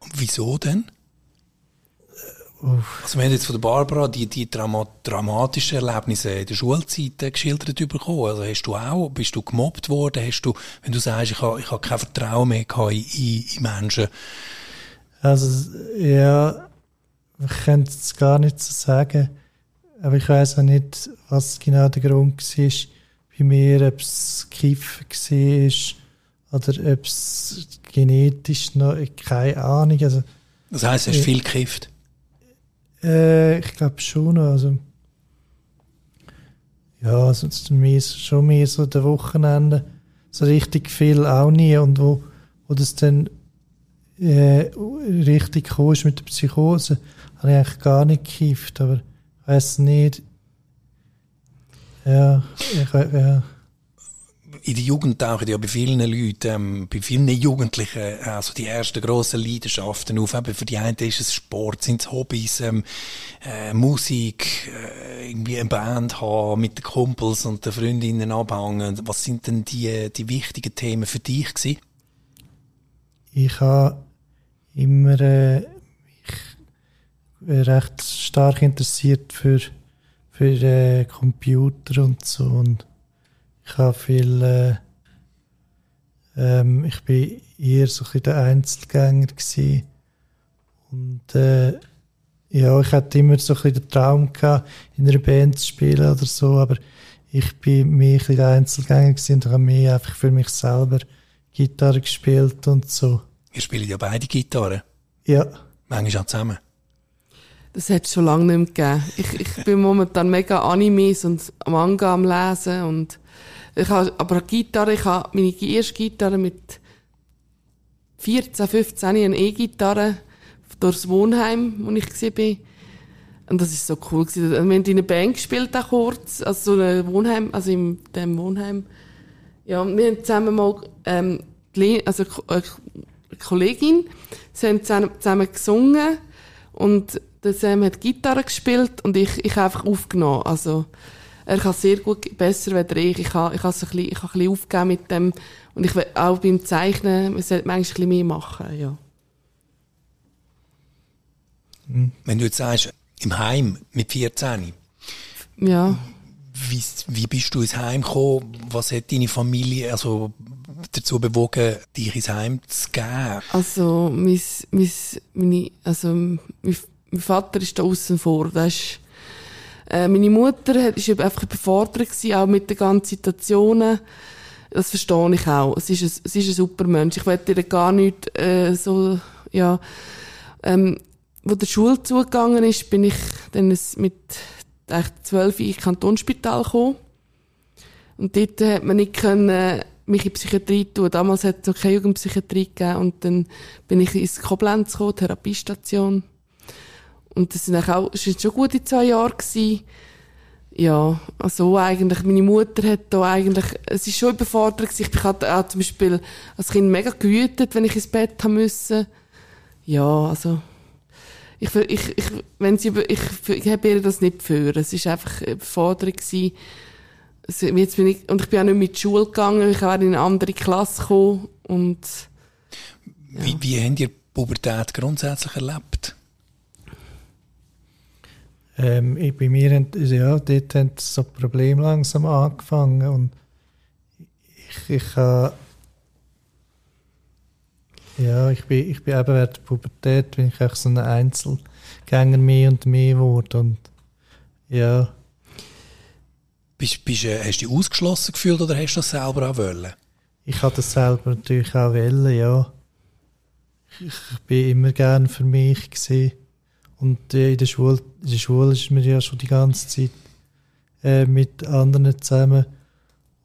Und wieso denn? Uff. Also wir haben jetzt von der Barbara die, die Drama dramatischen Erlebnisse in der Schulzeit äh, geschildert bekommen. Also hast du auch, bist du gemobbt worden? Hast du, wenn du sagst, ich habe, ich habe kein Vertrauen mehr in, in Menschen. Also, ja, ich könnte es gar nicht so sagen. Aber ich weiß auch nicht, was genau der Grund war bei mir, ob es Kiffen war oder ob es genetisch noch, keine Ahnung. Also, Das heisst, du hast viel gekifft. äh, ich glaube schon noch. Also, ja, ist mehr, schon mehr so der Wochenende. So richtig viel auch nie. Und wo, wo das dann äh, richtig gekommen ist mit der Psychose, habe ich eigentlich gar nicht gekifft. Aber ich weiß nicht. Ja, ich, ja. In der Jugend tauchen ja bei vielen Leuten, ähm, bei vielen Jugendlichen, also die ersten grossen Leidenschaften auf. Eben für die einen ist es Sport, sind es Hobbys, ähm, äh, Musik, äh, irgendwie eine Band haben, mit den Kumpels und den Freundinnen abhängen. Was sind denn die, die wichtigen Themen für dich gewesen? ich habe immer äh, mich recht stark interessiert für, für äh, Computer und so und ich habe viel äh, ähm, ich bin eher so ein der Einzelgänger gewesen. und äh, ja, ich hatte immer so ein den Traum gehabt, in einer Band zu spielen oder so, aber ich bin mehr ein der Einzelgänger gewesen und habe mehr einfach für mich selber Gitarre gespielt und so. Ihr spielt ja beide Gitarre. Ja, Manchmal auch zusammen. Das hat es schon lange nicht mehr gegeben. Ich, ich bin momentan mega Animes und Manga am Lesen und ich habe, aber Gitarre, ich habe meine erste Gitarre mit 14, 15 eine E-Gitarre durchs Wohnheim, wo ich war. Und das ist so cool gewesen. Wir haben in einer Band gespielt, auch kurz, also so ein Wohnheim, also in dem Wohnheim. Ja, und wir haben zusammen mal, ähm, also eine Kollegin, sie haben zusammen, gesungen und der Sam hat Gitarre gespielt und ich, ich habe einfach aufgenommen. Also, er kann sehr gut, besser als ich. Ich habe, ich habe so ein bisschen, ich habe ein bisschen aufgegeben mit dem. Und ich will auch beim Zeichnen, man sollte manchmal ein bisschen mehr machen, ja. Wenn du jetzt sagst, im Heim mit 14. Ja. Wie, wie bist du ins Heim gekommen? Was hat deine Familie also dazu bewogen, dich ins Heim zu geben? Also, mein, mein, meine, also, mein, mein Vater ist da außen vor. Äh, meine Mutter ist einfach überfordert gewesen, auch mit den ganzen Situationen. Das verstehe ich auch. Es ist ein, es ist ein super Mensch. Ich will dir gar nicht, äh, so, ja, ähm, wo der Schule zugegangen ist, bin ich dann mit zwölf in Kantonsspital gekommen. Und dort hat man nicht können, mich in Psychiatrie tun. Damals hat es noch keine Jugendpsychiatrie gegeben. Und dann bin ich ins Koblenz gekommen, Therapiestation. Und das sind auch, das sind schon gute zwei Jahre gewesen. Ja, also eigentlich, meine Mutter hat da eigentlich, es ist schon überfordert. Ich hatte auch zum Beispiel als Kind mega gewütet, wenn ich ins Bett haben müssen. Ja, also, ich, ich, ich, wenn sie, ich, ich habe ihr das nicht für. Es ist einfach überfordert gewesen. Jetzt bin ich, und ich bin auch nicht mit die Schule gegangen, ich war in eine andere Klasse gekommen und, ja. Wie, wie habt ihr Pubertät grundsätzlich erlebt? Ähm, ich, bei mir, ja, dort haben so Probleme langsam angefangen und ich, ich habe ja, ich bin, ich bin eben während der Pubertät bin ich auch so ein Einzelgänger mehr und mehr geworden und ja. Bist, bist, äh, hast du dich ausgeschlossen gefühlt oder hast du das selber auch wollen? Ich habe das selber natürlich auch wollen, ja. Ich, bin immer gern für mich gesehen und äh, in der Schule, in der Schule ist man ja schon die ganze Zeit äh, mit anderen zusammen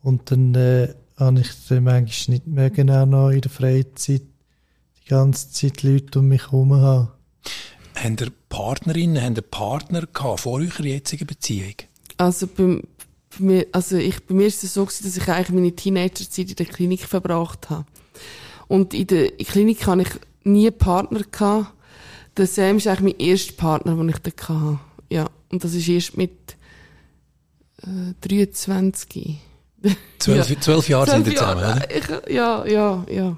und dann äh, habe ich dann manchmal nicht mehr genau noch in der Freizeit die ganze Zeit Leute um mich herum haben. Haben ihr Partnerinnen, haben ihr Partner gehabt vor eurer jetzigen Beziehung? Also bei, bei, mir, also ich, bei mir ist es so gewesen, dass ich eigentlich meine Teenagerzeit in der Klinik verbracht habe. Und in der Klinik hatte ich nie einen Partner gehabt. Der Sam ist eigentlich mein erster Partner, den ich da hatte. Ja. Und das ist erst mit äh, 23. Zwölf, ja. zwölf Jahre sind wir zusammen, oder? Ich, ja, ja, ja.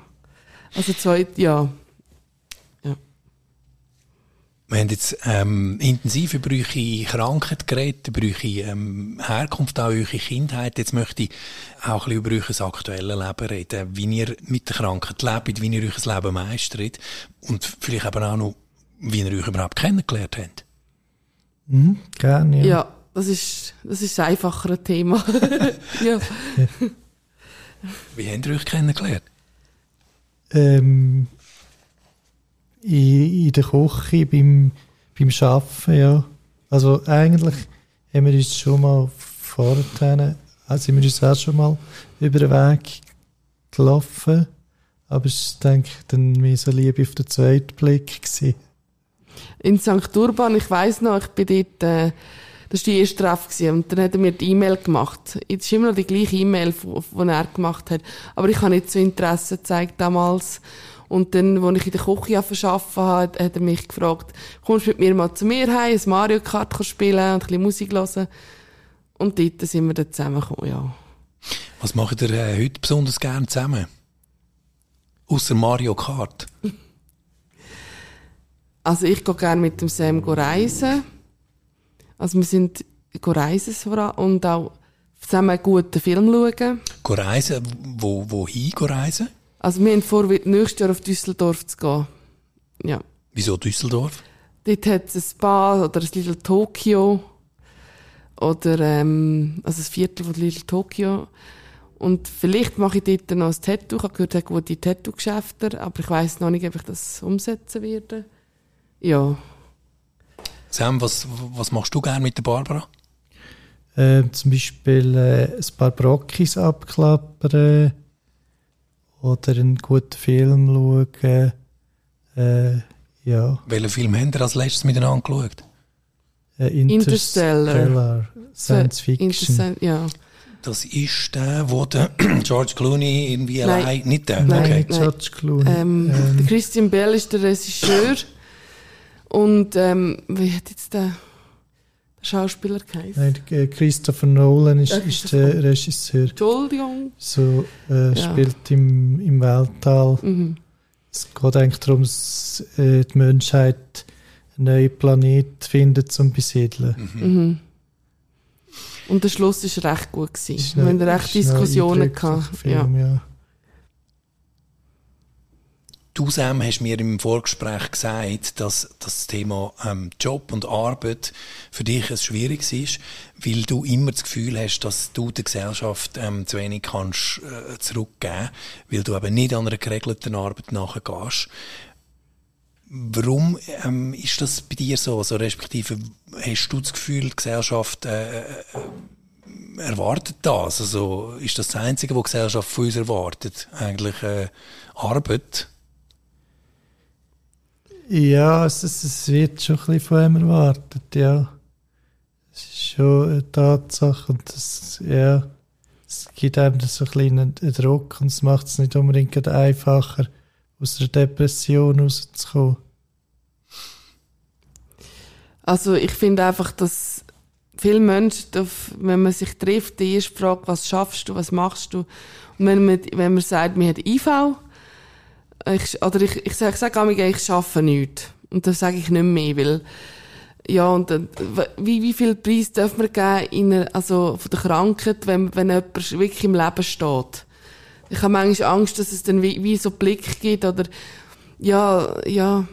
Also zwei, ja. ja. Wir haben jetzt ähm, intensiv über eure Krankheit geredet, über eure ähm, Herkunft, auch eure Kindheit. Jetzt möchte ich auch ein bisschen über euer aktuelles Leben reden, wie ihr mit der Krankheit lebt, wie ihr euer Leben meistert und vielleicht eben auch noch, wie ihr euch überhaupt kennengelernt habt. Mhm, gerne, ja. Ja, das ist, das ist ein einfacheres Thema. ja. Wie habt ihr euch kennengelernt? ähm, in, in der Küche beim, beim Arbeiten, ja. Also eigentlich haben wir uns schon mal vorher, also sind wir uns auch schon mal über den Weg gelaufen, aber es denke ich, dann mehr so Liebe auf den zweiten Blick gewesen. In St. Urban, ich weiss noch, ich bin dort, äh, das war die erste Treff und dann hat er mir die E-Mail gemacht. Es ist immer noch die gleiche E-Mail, die er gemacht hat. Aber ich habe nicht so Interesse gezeigt damals. Und dann, als ich in der Küche verschaffen habe, hat er mich gefragt, kommst du mit mir mal zu mir heim, ein Mario Kart spielen und ein bisschen Musik hören? Und dort sind wir dann zusammengekommen, ja. Was macht ihr äh, heute besonders gerne zusammen? Außer Mario Kart? Also ich gehe gerne mit dem Sam reisen. Also wir sind reisen und auch zusammen einen guten Film schauen. reisen? Wo, wohin reisen? Also wir haben vor, nächstes Jahr auf Düsseldorf zu gehen. Ja. Wieso Düsseldorf? Dort hat es ein Spa oder ein Little Tokyo. Oder, ähm, also ein Viertel von Little Tokyo. Und vielleicht mache ich dort noch ein Tattoo. Ich habe gehört, es gute Tattoo-Geschäfte, aber ich weiss noch nicht, ob ich das umsetzen werde. Ja. Sam, was, was machst du gerne mit der Barbara? Äh, zum Beispiel äh, ein paar Brockis abklappern oder einen guten Film schauen. Äh, ja. Welchen Film habt ihr als letztes miteinander geschaut? Äh, Interstellar. Interstellar. Science Fiction. Interstellar, ja. Das ist der, wo der George Clooney irgendwie nein. allein, nicht der? Nein, okay. George Clooney. Ähm, ähm. Christian Bell ist der Regisseur. Und ähm, wie hat jetzt der Schauspieler geheißen? Nein, Christopher Nolan ist, ist der Regisseur. Entschuldigung. So äh, ja. spielt im, im Weltall. Mhm. Es geht eigentlich darum, dass äh, die Menschheit einen neuen Planet finden zum Besiedeln. Mhm. Und der Schluss war recht gut. Gewesen. Ist Wir hatten recht Diskussionen. Gehabt. Ja. Film, ja. Du, Sam, hast mir im Vorgespräch gesagt, dass das Thema ähm, Job und Arbeit für dich ein schwieriges ist, weil du immer das Gefühl hast, dass du der Gesellschaft ähm, zu wenig kannst äh, zurückgeben, weil du eben nicht an einer geregelten Arbeit nachgehst. Warum ähm, ist das bei dir so? Also respektive hast du das Gefühl, die Gesellschaft äh, äh, erwartet das? Also ist das das Einzige, was die Gesellschaft von uns erwartet? Eigentlich äh, Arbeit? Ja, es, es, wird schon ein bisschen von ihm erwartet, ja. Es ist schon eine Tatsache und das, ja, es gibt einem so ein bisschen einen, Druck und es macht es nicht unbedingt einfacher, aus der Depression rauszukommen. Also ich finde einfach, dass viele Menschen, wenn man sich trifft, die erste Frage, was schaffst du, was machst du? Und wenn man, wenn man sagt, man hat IV, ich, oder ich, ich sage, ich sage ich schaffe nichts. Und das sage ich nicht mehr, weil, ja, und dann, wie, wie viel Preis darf man geben in einer, also von der Krankheit, wenn, wenn jemand wirklich im Leben steht? Ich habe manchmal Angst, dass es dann wie, wie so Blick gibt, oder, ja, ja,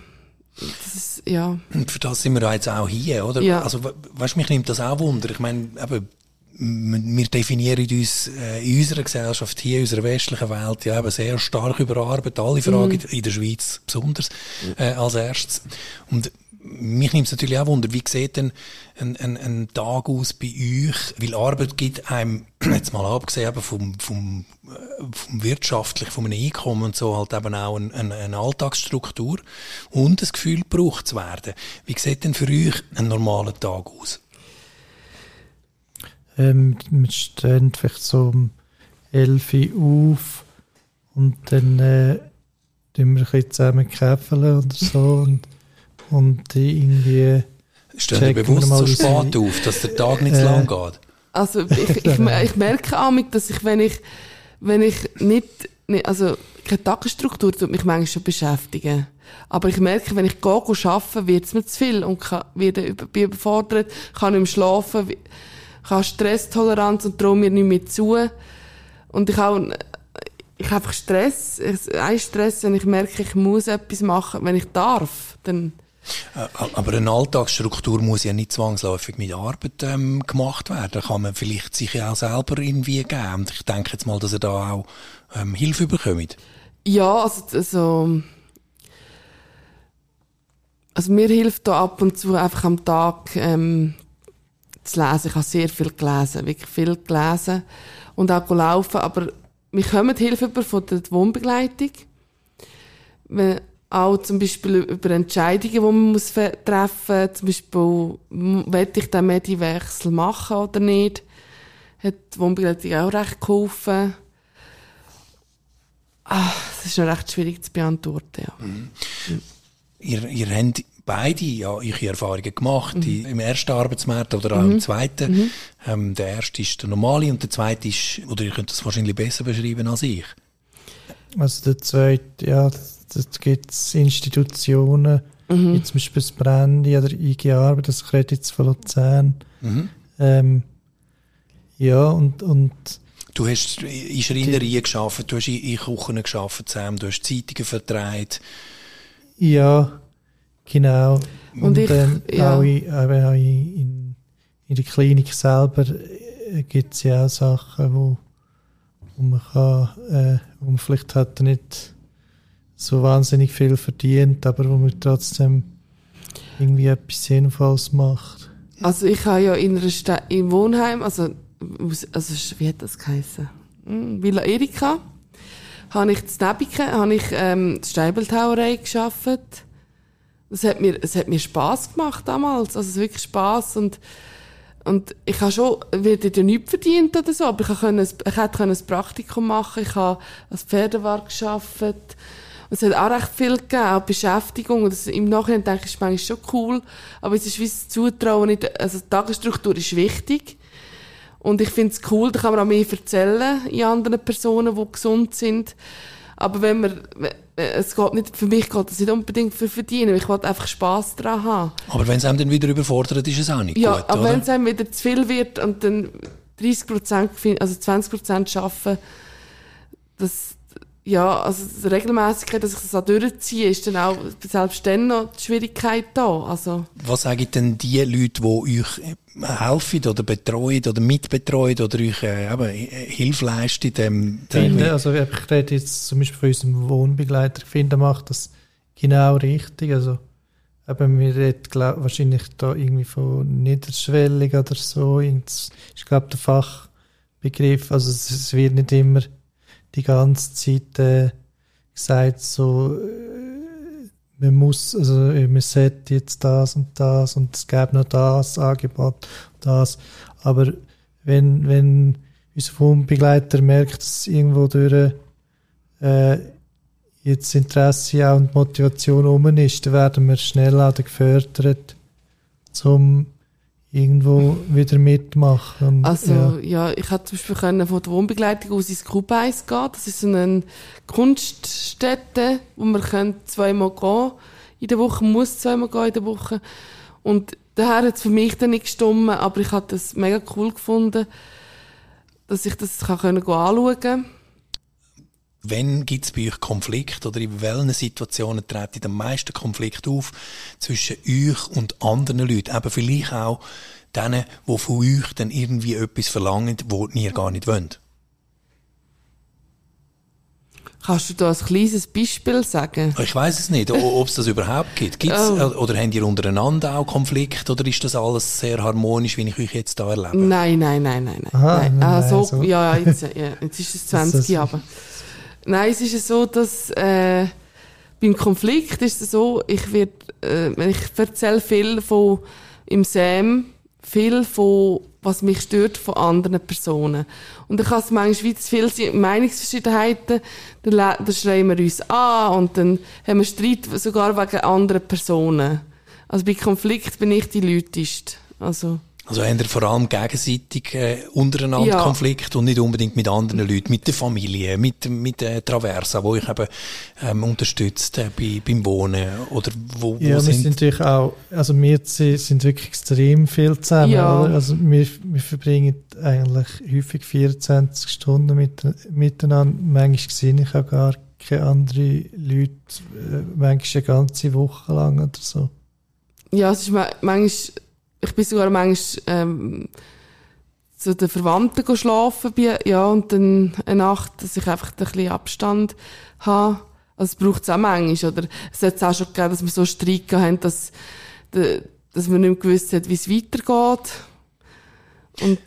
das ist, ja. Und für das sind wir jetzt auch hier, oder? Ja. Also, we- weißt du, mich nimmt das auch Wunder. Ich meine, eben, wir definieren uns äh, in unserer Gesellschaft hier, in unserer westlichen Welt, ja eben sehr stark über Arbeit. Alle fragen, in der Schweiz besonders, äh, als erstes. Und mich nimmt es natürlich auch Wunder, wie sieht denn ein, ein, ein Tag aus bei euch? Weil Arbeit gibt einem, jetzt mal abgesehen eben vom, vom, äh, vom wirtschaftlich, vom Einkommen und so, halt eben auch eine, eine, eine Alltagsstruktur und das Gefühl, gebraucht zu werden. Wie sieht denn für euch ein normaler Tag aus? Ähm, wir stehen vielleicht so um 11 Uhr auf und dann äh, tun wir ein bisschen zusammen käfeln oder so und, und irgendwie Stehen wir bewusst mal, so wie spät auf, dass der Tag nicht Äh, zu lang geht? Also ich, ich, ich merke auch, dass ich, wenn ich, wenn ich nicht, nicht also keine Tagesstruktur tut mich manchmal schon beschäftigen. Aber ich merke, wenn ich gehe, arbeiten, wird es mir zu viel und kann, werde über, bin überfordert, kann nicht mehr schlafen, wi- kann Stresstoleranz und traue mir nicht mehr zu. Und ich auch, ich habe einfach Stress, ein Stress, wenn ich merke, ich muss etwas machen, wenn ich darf, dann, Äh, Aber eine Alltagsstruktur muss ja nicht zwangsläufig mit Arbeit ähm, gemacht werden. Da kann man vielleicht sich ja auch selber irgendwie geben. Und ich denke jetzt mal, dass ihr da auch ähm, Hilfe bekommt. Ja, also, also, also mir hilft da ab und zu einfach am Tag ähm, zu lesen. Ich habe sehr viel gelesen, wirklich viel gelesen und auch laufen, aber wir kommen Hilfe über von der Wohnbegleitung. Wenn, auch zum Beispiel über Entscheidungen, die man muss fe- treffen muss. Zum Beispiel, will ich den Mediwechsel machen oder nicht? Hat die Wohnbegleitung auch recht geholfen. Ah, das ist noch recht schwierig zu beantworten, ja. Ihr, ihr habt beide ja eure Erfahrungen gemacht, die, im ersten Arbeitsmarkt oder auch im zweiten. Ähm, der erste ist der normale und der zweite ist, oder ihr könnt das wahrscheinlich besser beschreiben als ich. Also der zweite, ja, das gibt es Institutionen, wie zum Beispiel das Brandy oder IG Arbeit, das Credits von Luzern. Ähm, ja, und, und Du hast in Schreinerien geschafft, du hast in, Küchen geschafft, Sam, du hast Zeitungen vertreibt. ja, genau. Und ich- ähm, ja. auch, in, eben auch in, in, der Klinik selber gibt es ja auch Sachen, wo, wo man kann, äh, wo man vielleicht hat nicht so wahnsinnig viel verdient, aber wo man trotzdem irgendwie etwas Sinnvolles macht. Also ich habe ja in einer Sta im Wohnheim, also, also wie hat das geheissen? Hm, Villa Erika, habe ich das Nebiken, habe ich ähm, die Steibeltauerei geschafft. Das hat mir, es hat mir Spass gemacht damals, also es wirklich Spass und und ich habe schon, wird ja nichts verdient oder so, aber ich, können, ich hätte ein Praktikum machen ich habe als Pferdewart geschafft. Und es hat auch recht viel gegeben, auch Beschäftigung. Und das, im Nachhinein denke ich, ist manchmal schon cool. Aber es ist wie das Zutrauen, nicht, also die Tagesstruktur ist wichtig. Und ich finde es cool, da kann man auch mehr erzählen in anderen Personen, die gesund sind. Aber wenn man, es geht nicht, für mich geht das nicht unbedingt für verdienen, ich wollte einfach Spass daran haben. Aber wenn es einem dann wieder überfordert, ist es auch nicht ja, gut, aber wenn es einem wieder zu viel wird und dann 30 Prozent, also 20 Prozent arbeiten, das, ja, also die Regelmäßigkeit, dass ich das auch durchziehe, ist dann auch selbst dann noch die Schwierigkeit da. Also, Was sagen denn die Leute, die euch äh, helfen oder betreuen oder mitbetreuen oder euch äh, eben, äh, Hilfe leisten? Ähm, finde, also ich rede jetzt zum Beispiel von unserem Wohnbegleiter, ich finde, er macht das genau richtig. Also eben, wir reden glaub, wahrscheinlich da irgendwie von niederschwellig oder so. Ist, glaube der Fachbegriff. Also es, es wird nicht immer die ganze Zeit äh, gesagt, so äh, man muss, also äh, man sollte jetzt das und das und es gäbe noch das Angebot, das. Aber wenn, wenn unser Wohnbegleiter merkt, dass irgendwo durch äh, jetzt Interesse auch und Motivation um ist, dann werden wir schnell auch gefördert, zum irgendwo wieder mitmachen. Also, ja. ja. ich hätte zum Beispiel können von der Wohnbegleitung aus ins Clubeis gehen. Das ist so eine Kunststätte, wo man können zweimal gehen in der Woche, muss zweimal gehen in der Woche. Und daher hat es für mich dann nicht gestimmt, aber ich habe das mega cool gefunden, dass ich das kann können anschauen kann. Wenn gibt es bei euch Konflikt oder in welchen Situationen treten am meisten Konflikt auf zwischen euch und anderen Leuten? Eben vielleicht auch denen, die von euch dann irgendwie etwas verlangen, wo ihr gar nicht wollt. Kannst du da ein kleines Beispiel sagen? Ich weiß es nicht, ob es das überhaupt gibt. Gibt's, Oh. Oder habt ihr untereinander auch Konflikt oder ist das alles sehr harmonisch, wie ich euch jetzt da erlebe? Nein, nein, nein, nein, nein. Aha, nein. nein, Ah, so. Ja, jetzt, ja, jetzt ist es 20 Das- aber. Nein, es ist so, dass äh, beim Konflikt ist es so, ich werd, äh, ich erzähle viel von im Sam, viel von was mich stört von anderen Personen. Und dann kann es manchmal wie zu viel sein, Meinungsverschiedenheiten, dann, dann schreien wir uns an und dann haben wir Streit sogar wegen anderen Personen. Also bei Konflikt bin ich die Lauteste. Also, Also ihr vor allem gegenseitig äh, untereinander Ja. Konflikt und nicht unbedingt mit anderen Leuten, mit der Familie, mit, mit der Traversa, wo ich eben ähm, unterstützt äh, bei, beim Wohnen oder wo, wo Ja, wir sind... sind natürlich auch, also wir sind wirklich extrem viel zusammen, Ja. oder? Also wir, wir verbringen eigentlich häufig 24 Stunden mit, miteinander. Manchmal sehe ich auch gar keine anderen Leute, äh, manchmal eine ganze Woche lang oder so. Ja, es ist ma- manchmal, ich bin sogar manchmal, ähm, zu den Verwandten schlafen, bei, ja, und dann eine Nacht, dass ich einfach ein bisschen Abstand habe. Also, es braucht es auch manchmal, oder? Es hat auch schon gegeben, dass wir so Streit gehabt haben, dass, dass man nicht mehr gewusst hat, wie es weitergeht. Und,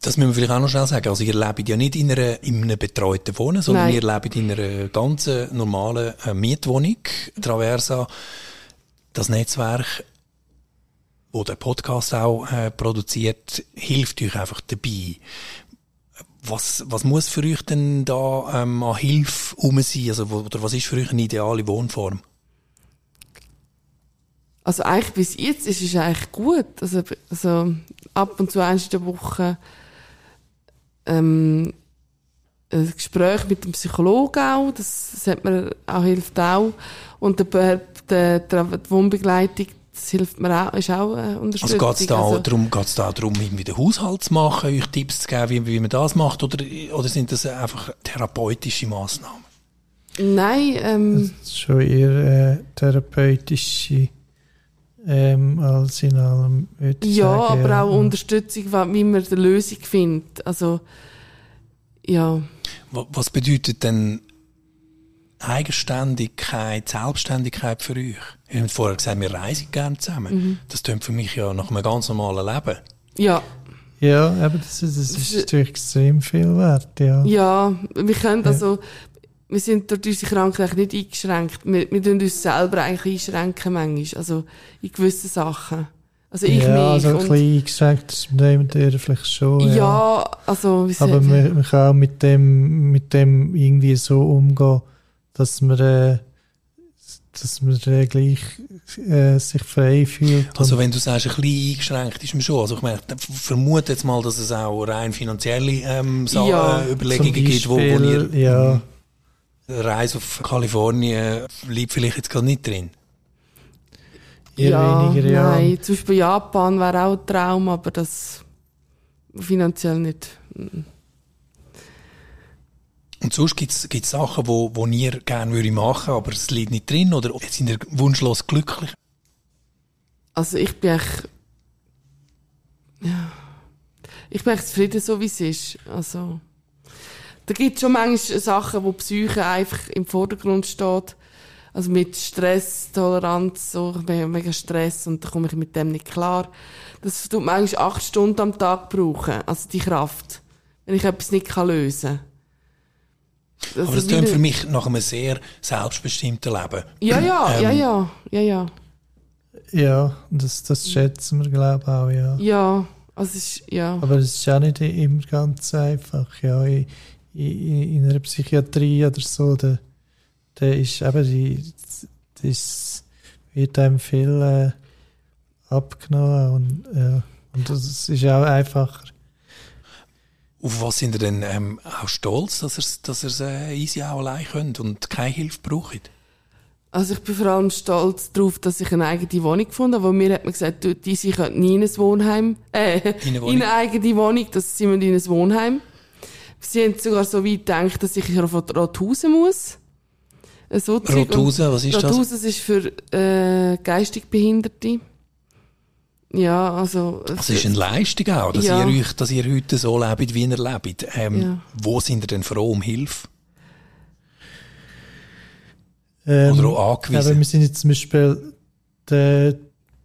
Das müssen wir vielleicht auch noch schnell sagen. Also ihr lebt ja nicht in, einer, in einem betreuten Wohnen, sondern Nein. ihr lebt in einer ganz äh, normalen äh, Mietwohnung, Traversa. Das Netzwerk, wo der Podcast auch äh, produziert, hilft euch einfach dabei. Was, was muss für euch denn da ähm, an Hilfe um sein? Also, oder was ist für euch eine ideale Wohnform? also eigentlich bis jetzt ist es eigentlich gut. Also, also ab und zu eins in der Woche ähm, ein Gespräch mit dem Psychologen auch, das, das hat mir auch, hilft auch. Und der, der, der, die Wohnbegleitung, das hilft mir auch, ist auch eine Also Unterstützung. geht es da, Also, darum, geht's da darum, irgendwie den Haushalt zu machen, euch Tipps zu geben, wie, wie man das macht, oder, oder sind das einfach therapeutische Massnahmen? nein, ähm, Das ist schon eher äh, therapeutische ähm, als in allem, würde ich ja, sagen. aber auch Unterstützung, wie man eine Lösung findet. Also, ja. Wa- Was bedeutet denn Eigenständigkeit, Selbstständigkeit für euch? Ihr habt vorher gesagt, wir reisen gerne zusammen. Mhm. Das klingt für mich ja nach einem ganz normalen Leben. Ja, Ja, aber das, ist- das ist natürlich extrem viel wert, ja. Ja, wir können also, wir sind durch unsere Krankheit nicht eingeschränkt. Wir, wir tun uns selber eigentlich einschränken manchmal, also in gewissen Sachen. Also ich ja, mich. also ein bisschen eingeschränkt ist mit dem der vielleicht schon. Ja. ja, also, wie Aber man, man kann auch mit dem, mit dem irgendwie so umgehen, dass man, äh, dass man äh, gleich äh, sich frei fühlt. Also wenn du sagst, ein bisschen eingeschränkt ist man schon. Also ich meine, ich vermute jetzt mal, dass es auch rein finanzielle ähm, Sa Ja, äh, Überlegungen gibt, wo, wo ihr... ja, Reise auf Kalifornien liegt vielleicht jetzt gerade nicht drin. Eher weniger, ja. Nein, zum Beispiel Japan wäre auch ein Traum, aber das finanziell nicht. Und sonst gibt es Sachen, wo, wo ihr gerne würde machen, aber es liegt nicht drin oder sind ihr wunschlos glücklich? Also ich bin echt, ja, ich bin echt zufrieden, so wie es ist. Also, da gibt es schon manchmal Sachen, wo Psyche einfach im Vordergrund steht. Also mit Stress, Toleranz, so, ich bin mega Stress und da komme ich mit dem nicht klar. Das tut manchmal acht Stunden am Tag brauchen, also die Kraft, wenn ich etwas nicht lösen kann. Das Aber das klingt für mich nach einem sehr selbstbestimmten Leben. Ja, ja, ähm, ja, ja, ja, ja. Ja, das, das schätzen wir, glaube ich, auch, ja. Ja, also ist, ja. Aber es ist auch nicht immer ganz einfach, ja. In, in, in einer Psychiatrie oder so, da, da ist eben die, das wird einem viel äh, abgenommen und, ja, und das ist auch einfacher. Auf was sind ihr denn ähm, auch stolz, dass ihr dass es äh, easy auch allein könnt und keine Hilfe braucht? Also ich bin vor allem stolz darauf, dass ich eine eigene Wohnung gefunden habe, weil mir hat man gesagt, du, die sie können nie in ein Wohnheim, äh, in eine, in eine eigene Wohnung, dass sie in ein Wohnheim. Sie haben sogar so weit gedacht, dass ich auf Rothausen muss. So Rothausen, was ist Rothausen das? Rothausen ist für äh, geistig Behinderte. Ja, also. Das ist eine Leistung auch, dass, ja. ihr euch, dass ihr heute so lebt, wie ihr lebt. Ähm, ja. Wo sind ihr denn froh um Hilfe? Ähm, Oder auch angewiesen? wir sind jetzt zum Beispiel der,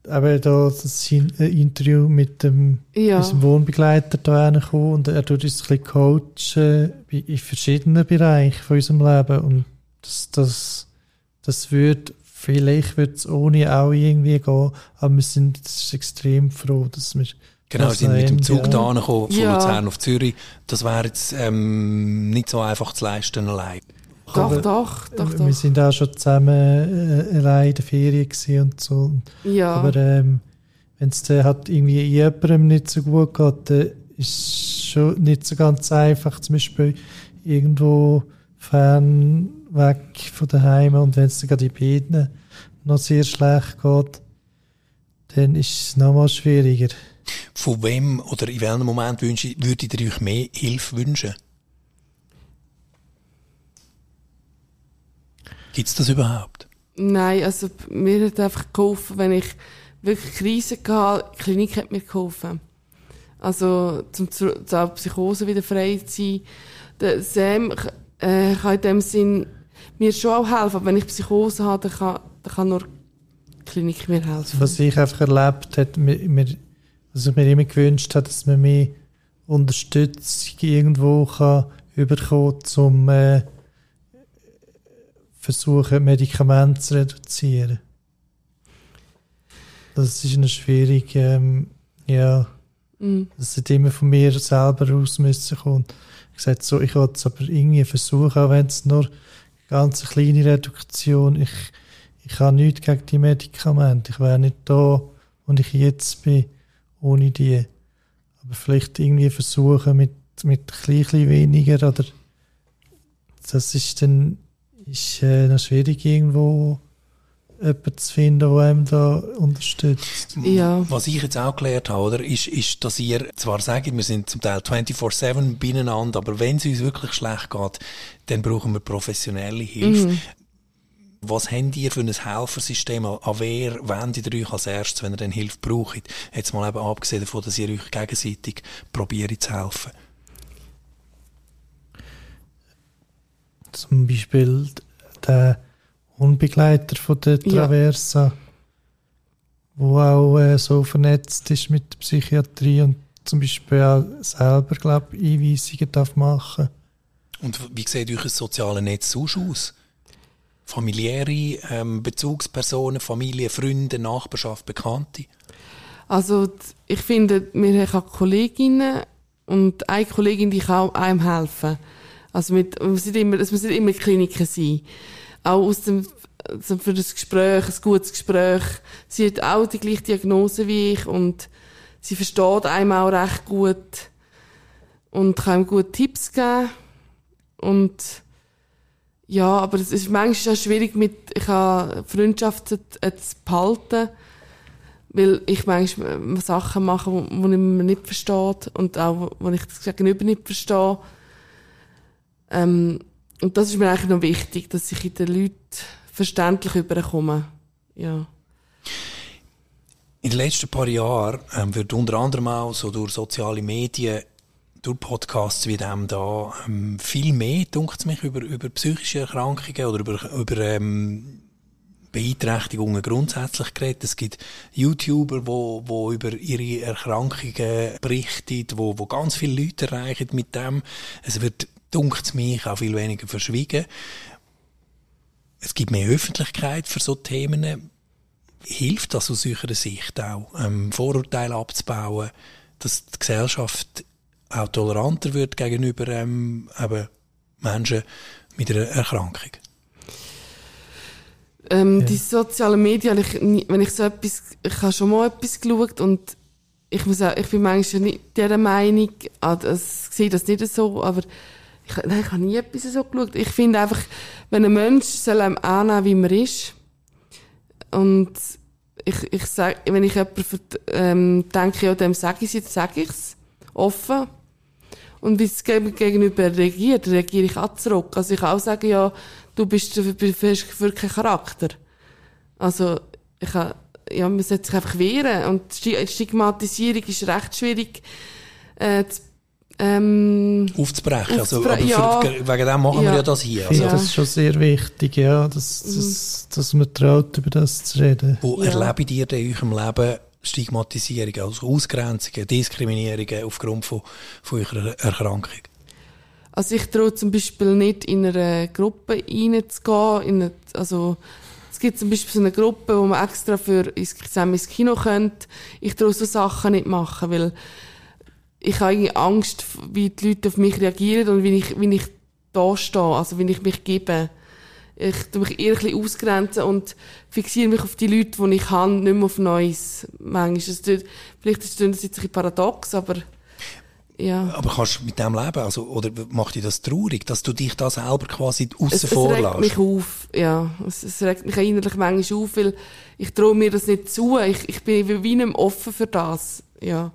eben da das Interview mit dem ja. unserem Wohnbegleiter da gekommen und er tut uns ein bisschen coachen in verschiedenen Bereichen von unserem Leben und das, das, das wird vielleicht wird es ohne auch irgendwie gehen, aber wir sind extrem froh, dass wir Genau, wir sind mit dem Zug ja. da angekommen, von ja. Luzern auf Zürich. Das wäre jetzt ähm, nicht so einfach zu leisten allein. Doch, aber, doch, doch, doch. Wir sind auch schon zusammen äh, allein in der Ferien und so. Ja. Aber ähm, wenn es halt irgendwie jemandem nicht so gut geht, dann ist es schon nicht so ganz einfach, zum Beispiel irgendwo fern weg von daheim und wenn es dann gerade in beiden noch sehr schlecht geht, dann ist es noch mal schwieriger. Von wem oder in welchem Moment würdet ihr euch mehr Hilfe wünschen? Gibt es das überhaupt? Nein, also mir hat einfach geholfen, wenn ich wirklich Krise hatte, die Klinik hat mir geholfen. Also zum zur Psychose wieder frei zu sein. Der Sam äh, kann in dem Sinn mir schon auch helfen, aber wenn ich Psychose habe, dann kann, dann kann nur die Klinik mir helfen. Was ich einfach erlebt habe, mir, was ich mir immer gewünscht habe, dass man mehr Unterstützung irgendwo kann überkommen, um äh, versuchen, Medikamente zu reduzieren. Das ist eine schwierige, ähm, ja, mm. das hat immer von mir selber aus müssen kommen. Ich gesagt, so, ich wollte es aber irgendwie versuchen, auch wenn es nur ganz kleine Reduktion, ich, ich habe nichts gegen die Medikamente. Ich wäre nicht da, wo ich jetzt bin, ohne die. Aber vielleicht irgendwie versuchen mit, mit ein bisschen weniger oder das ist dann ist äh, noch schwierig irgendwo jemanden zu finden, der einem da unterstützt. Ja. Was ich jetzt auch gelernt habe, oder, ist, ist, dass ihr zwar sagt, wir sind zum Teil 24-7 beieinander, aber wenn es uns wirklich schlecht geht, dann brauchen wir professionelle Hilfe. Mhm. Was habt ihr für ein Helfersystem? An wer wendet ihr euch als erstes, wenn ihr dann Hilfe braucht? Jetzt mal eben abgesehen davon, dass ihr euch gegenseitig probiert zu helfen. Zum Beispiel der Unbegleiter von der Traversa, ja. wo auch äh, so vernetzt ist mit der Psychiatrie und zum Beispiel auch selber, glaube Einweisungen darf machen. Und wie sieht euch ein soziales Netz aus? Familiäre ähm, Bezugspersonen, Familie, Freunde, Nachbarschaft, Bekannte? Also ich finde, wir haben Kolleginnen und eine Kollegin, die kann einem helfen. Also mit, es müssen immer, es müssen immer Kliniken sein. Auch aus dem, also für das Gespräch, ein gutes Gespräch. Sie hat auch die gleiche Diagnose wie ich und sie versteht einem auch recht gut und kann ihm gute Tipps geben. Und Ja, aber es ist manchmal auch schwierig mit, ich habe Freundschaften zu, äh, zu behalten, weil ich manchmal Sachen mache, ich mir nicht verstehe und auch, wo ich das Gegenüber nicht verstehe. Ähm, und das ist mir eigentlich noch wichtig, dass ich in den Leuten verständlich überkomme. Ja. In den letzten paar Jahren ähm, wird unter anderem auch so durch soziale Medien, durch Podcasts wie dem da, ähm, viel mehr, dunkt mich, über, über psychische Erkrankungen oder über, über ähm, Beeinträchtigungen grundsätzlich geredet. Es gibt YouTuber, wo, wo über ihre Erkrankungen berichten, wo, wo ganz viele Leute erreichen mit dem. Es wird, dunkt es mich, auch viel weniger verschwiegen. Es gibt mehr Öffentlichkeit für so Themen. Hilft das aus eurer Sicht auch, ähm, Vorurteile abzubauen, dass die Gesellschaft auch toleranter wird gegenüber ähm, eben Menschen mit einer Erkrankung? Ähm, ja. Die sozialen Medien, wenn ich so etwas, ich habe schon mal etwas geschaut und ich muss auch, ich bin manchmal nicht dieser Meinung, also, ich sehe das nicht so, aber ich, nein, ich habe nie etwas so geschaut. Ich finde einfach, wenn ein Mensch soll einem annehmen, wie man ist, und ich, ich sag, wenn ich jemanden ähm, denke, ja, dem sage ich es jetzt, sage ich es offen. Und wie es gegenüber reagiert, reagiere ich auch zurück. Also ich auch sagen, ja, du bist für, für, keinen Charakter. Also, ich kann, ja, man sollte sich einfach wehren. Und Stigmatisierung ist recht schwierig, äh, zu ähm, aufzubrechen. Also, aber ja, für, wegen dem machen ja. wir ja das hier. Also. Ja, das ist schon sehr wichtig, ja, dass, dass, dass man traut, über das zu reden. Wo ja. erlebt ihr denn in eurem Leben Stigmatisierungen, also Ausgrenzungen, Diskriminierungen aufgrund von, von eurer Erkrankung? Also ich traue zum Beispiel nicht in eine Gruppe reinzugehen, in eine, also es gibt zum Beispiel so eine Gruppe, wo man extra für zusammen ins Kino könnte. Ich traue so Sachen nicht machen, weil ich habe irgendwie Angst, wie die Leute auf mich reagieren und wie ich, wie ich da stehe, also wie ich mich gebe. Ich tue mich eher ein bisschen ausgrenzen und fixiere mich auf die Leute, die ich habe, nicht mehr auf Neues. Manchmal. Tut, vielleicht ist das jetzt ein bisschen paradox, aber ja. Aber kannst du mit dem leben? Also, oder macht dich das traurig, dass du dich da selber quasi außen vor lässt? Es regt mich auf, ja. Es, es regt mich innerlich manchmal auf, weil ich traue mir das nicht zu. Ich, ich bin wie nicht offen für das, ja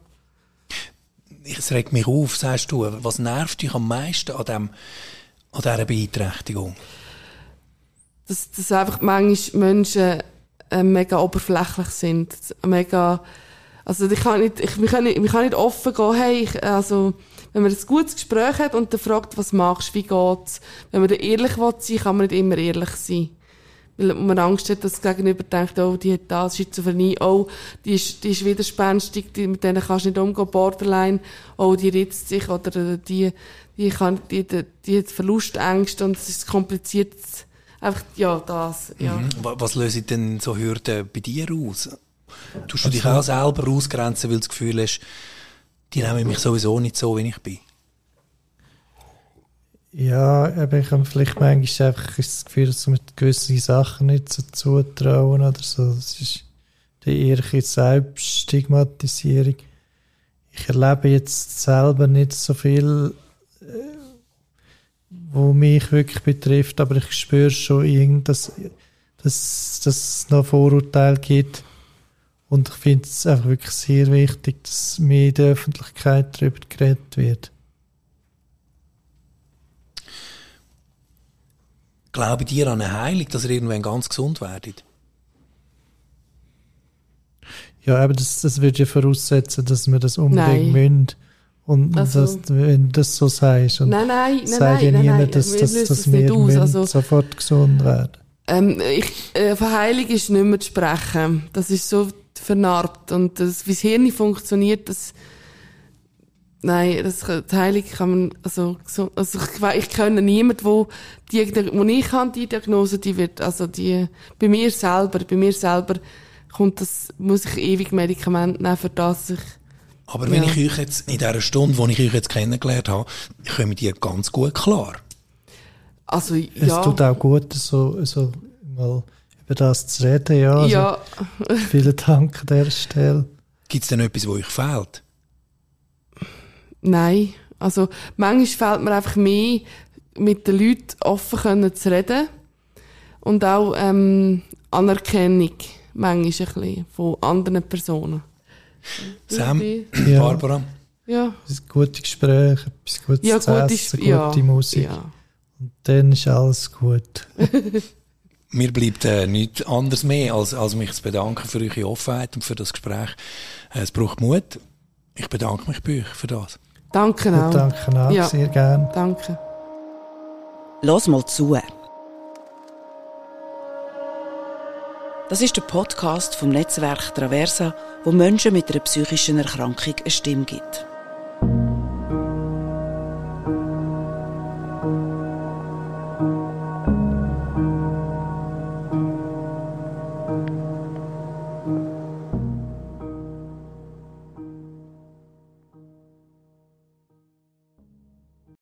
es regt mich auf, sagst du, was nervt dich am meisten an, dem, an dieser Beeinträchtigung? Dass, dass einfach manchmal Menschen äh, mega oberflächlich sind, mega, also ich kann nicht, ich, ich kann nicht, ich kann nicht offen gehen, hey, ich, also, wenn man ein gutes Gespräch hat und dann fragt, was machst du, wie geht's, wenn man dann ehrlich will kann man nicht immer ehrlich sein weil man Angst hat, dass das Gegenüber denkt, oh, die hat das, Schizophrenie, oh, die ist, die ist widerspenstig, die, mit denen kannst du nicht umgehen, Borderline, oh, die ritzt sich, oder die, die kann, die, die, die hat Verlustängste und es ist kompliziert, einfach, ja, das, ja. Mhm. Was lösen denn so Hürden bei dir aus? Tust du dich auch selber ausgrenzen, weil du das Gefühl hast, die nehmen mich sowieso nicht so, wie ich bin? Ja, aber ich habe vielleicht manchmal einfach das Gefühl, dass man gewisse Sachen nicht so zutrauen oder so. Das ist die ehrliche Selbststigmatisierung. Ich erlebe jetzt selber nicht so viel, äh, wo mich wirklich betrifft, aber ich spüre schon irgend, dass, dass, dass es noch Vorurteile gibt. Und ich finde es einfach wirklich sehr wichtig, dass mehr in der Öffentlichkeit darüber geredet wird. Glaube dir an eine Heilung, dass ihr irgendwann ganz gesund werdet? Ja, aber das, das würde ja voraussetzen, dass wir das unbedingt müssen. Und also, das, wenn du das so sagst, und nein, nein, nein, ja niemand, dass, dass, dass, dass wir aus, also, sofort gesund werden. Ähm, ich, äh, von Heilung ist nicht mehr zu sprechen. Das ist so vernarbt. Und das, wie das Hirn funktioniert, das, Nein, das, die Heilung kann man, also, so, also ich, ich kenne niemanden, wo die, wo ich habe, die Diagnose, die wird, also die, bei mir selber, bei mir selber kommt das, muss ich ewig Medikamente nehmen, für das ich, aber ja. wenn ich euch jetzt, in dieser Stunde, wo ich euch jetzt kennengelernt habe, ich komme mit dir ganz gut klar. Also, ja. Es tut auch gut, so, so mal über das zu reden, ja. Also, ja. vielen Dank an dieser Stelle. Gibt es denn etwas, wo euch fehlt? Nein. Also, manchmal fehlt mir einfach mehr mit den Leuten offen können zu reden und auch ähm, Anerkennung manchmal ein bisschen von anderen Personen. Sam, Ja. Barbara, Ja, Ein gutes Gespräch, etwas Gutes ja zu gut essen, ist, ja, gute Musik. ja. Und dann ist alles gut. mir bleibt äh, nichts anderes mehr, als, als mich zu bedanken für eure Offenheit und für das Gespräch. Äh, es braucht Mut. Ich bedanke mich bei euch für das. Danke Und auch. danke auch Ja. sehr gern. Danke. Los mal zu. Das ist der Podcast vom Netzwerk Traversa, wo Menschen mit einer psychischen Erkrankung eine Stimme gibt.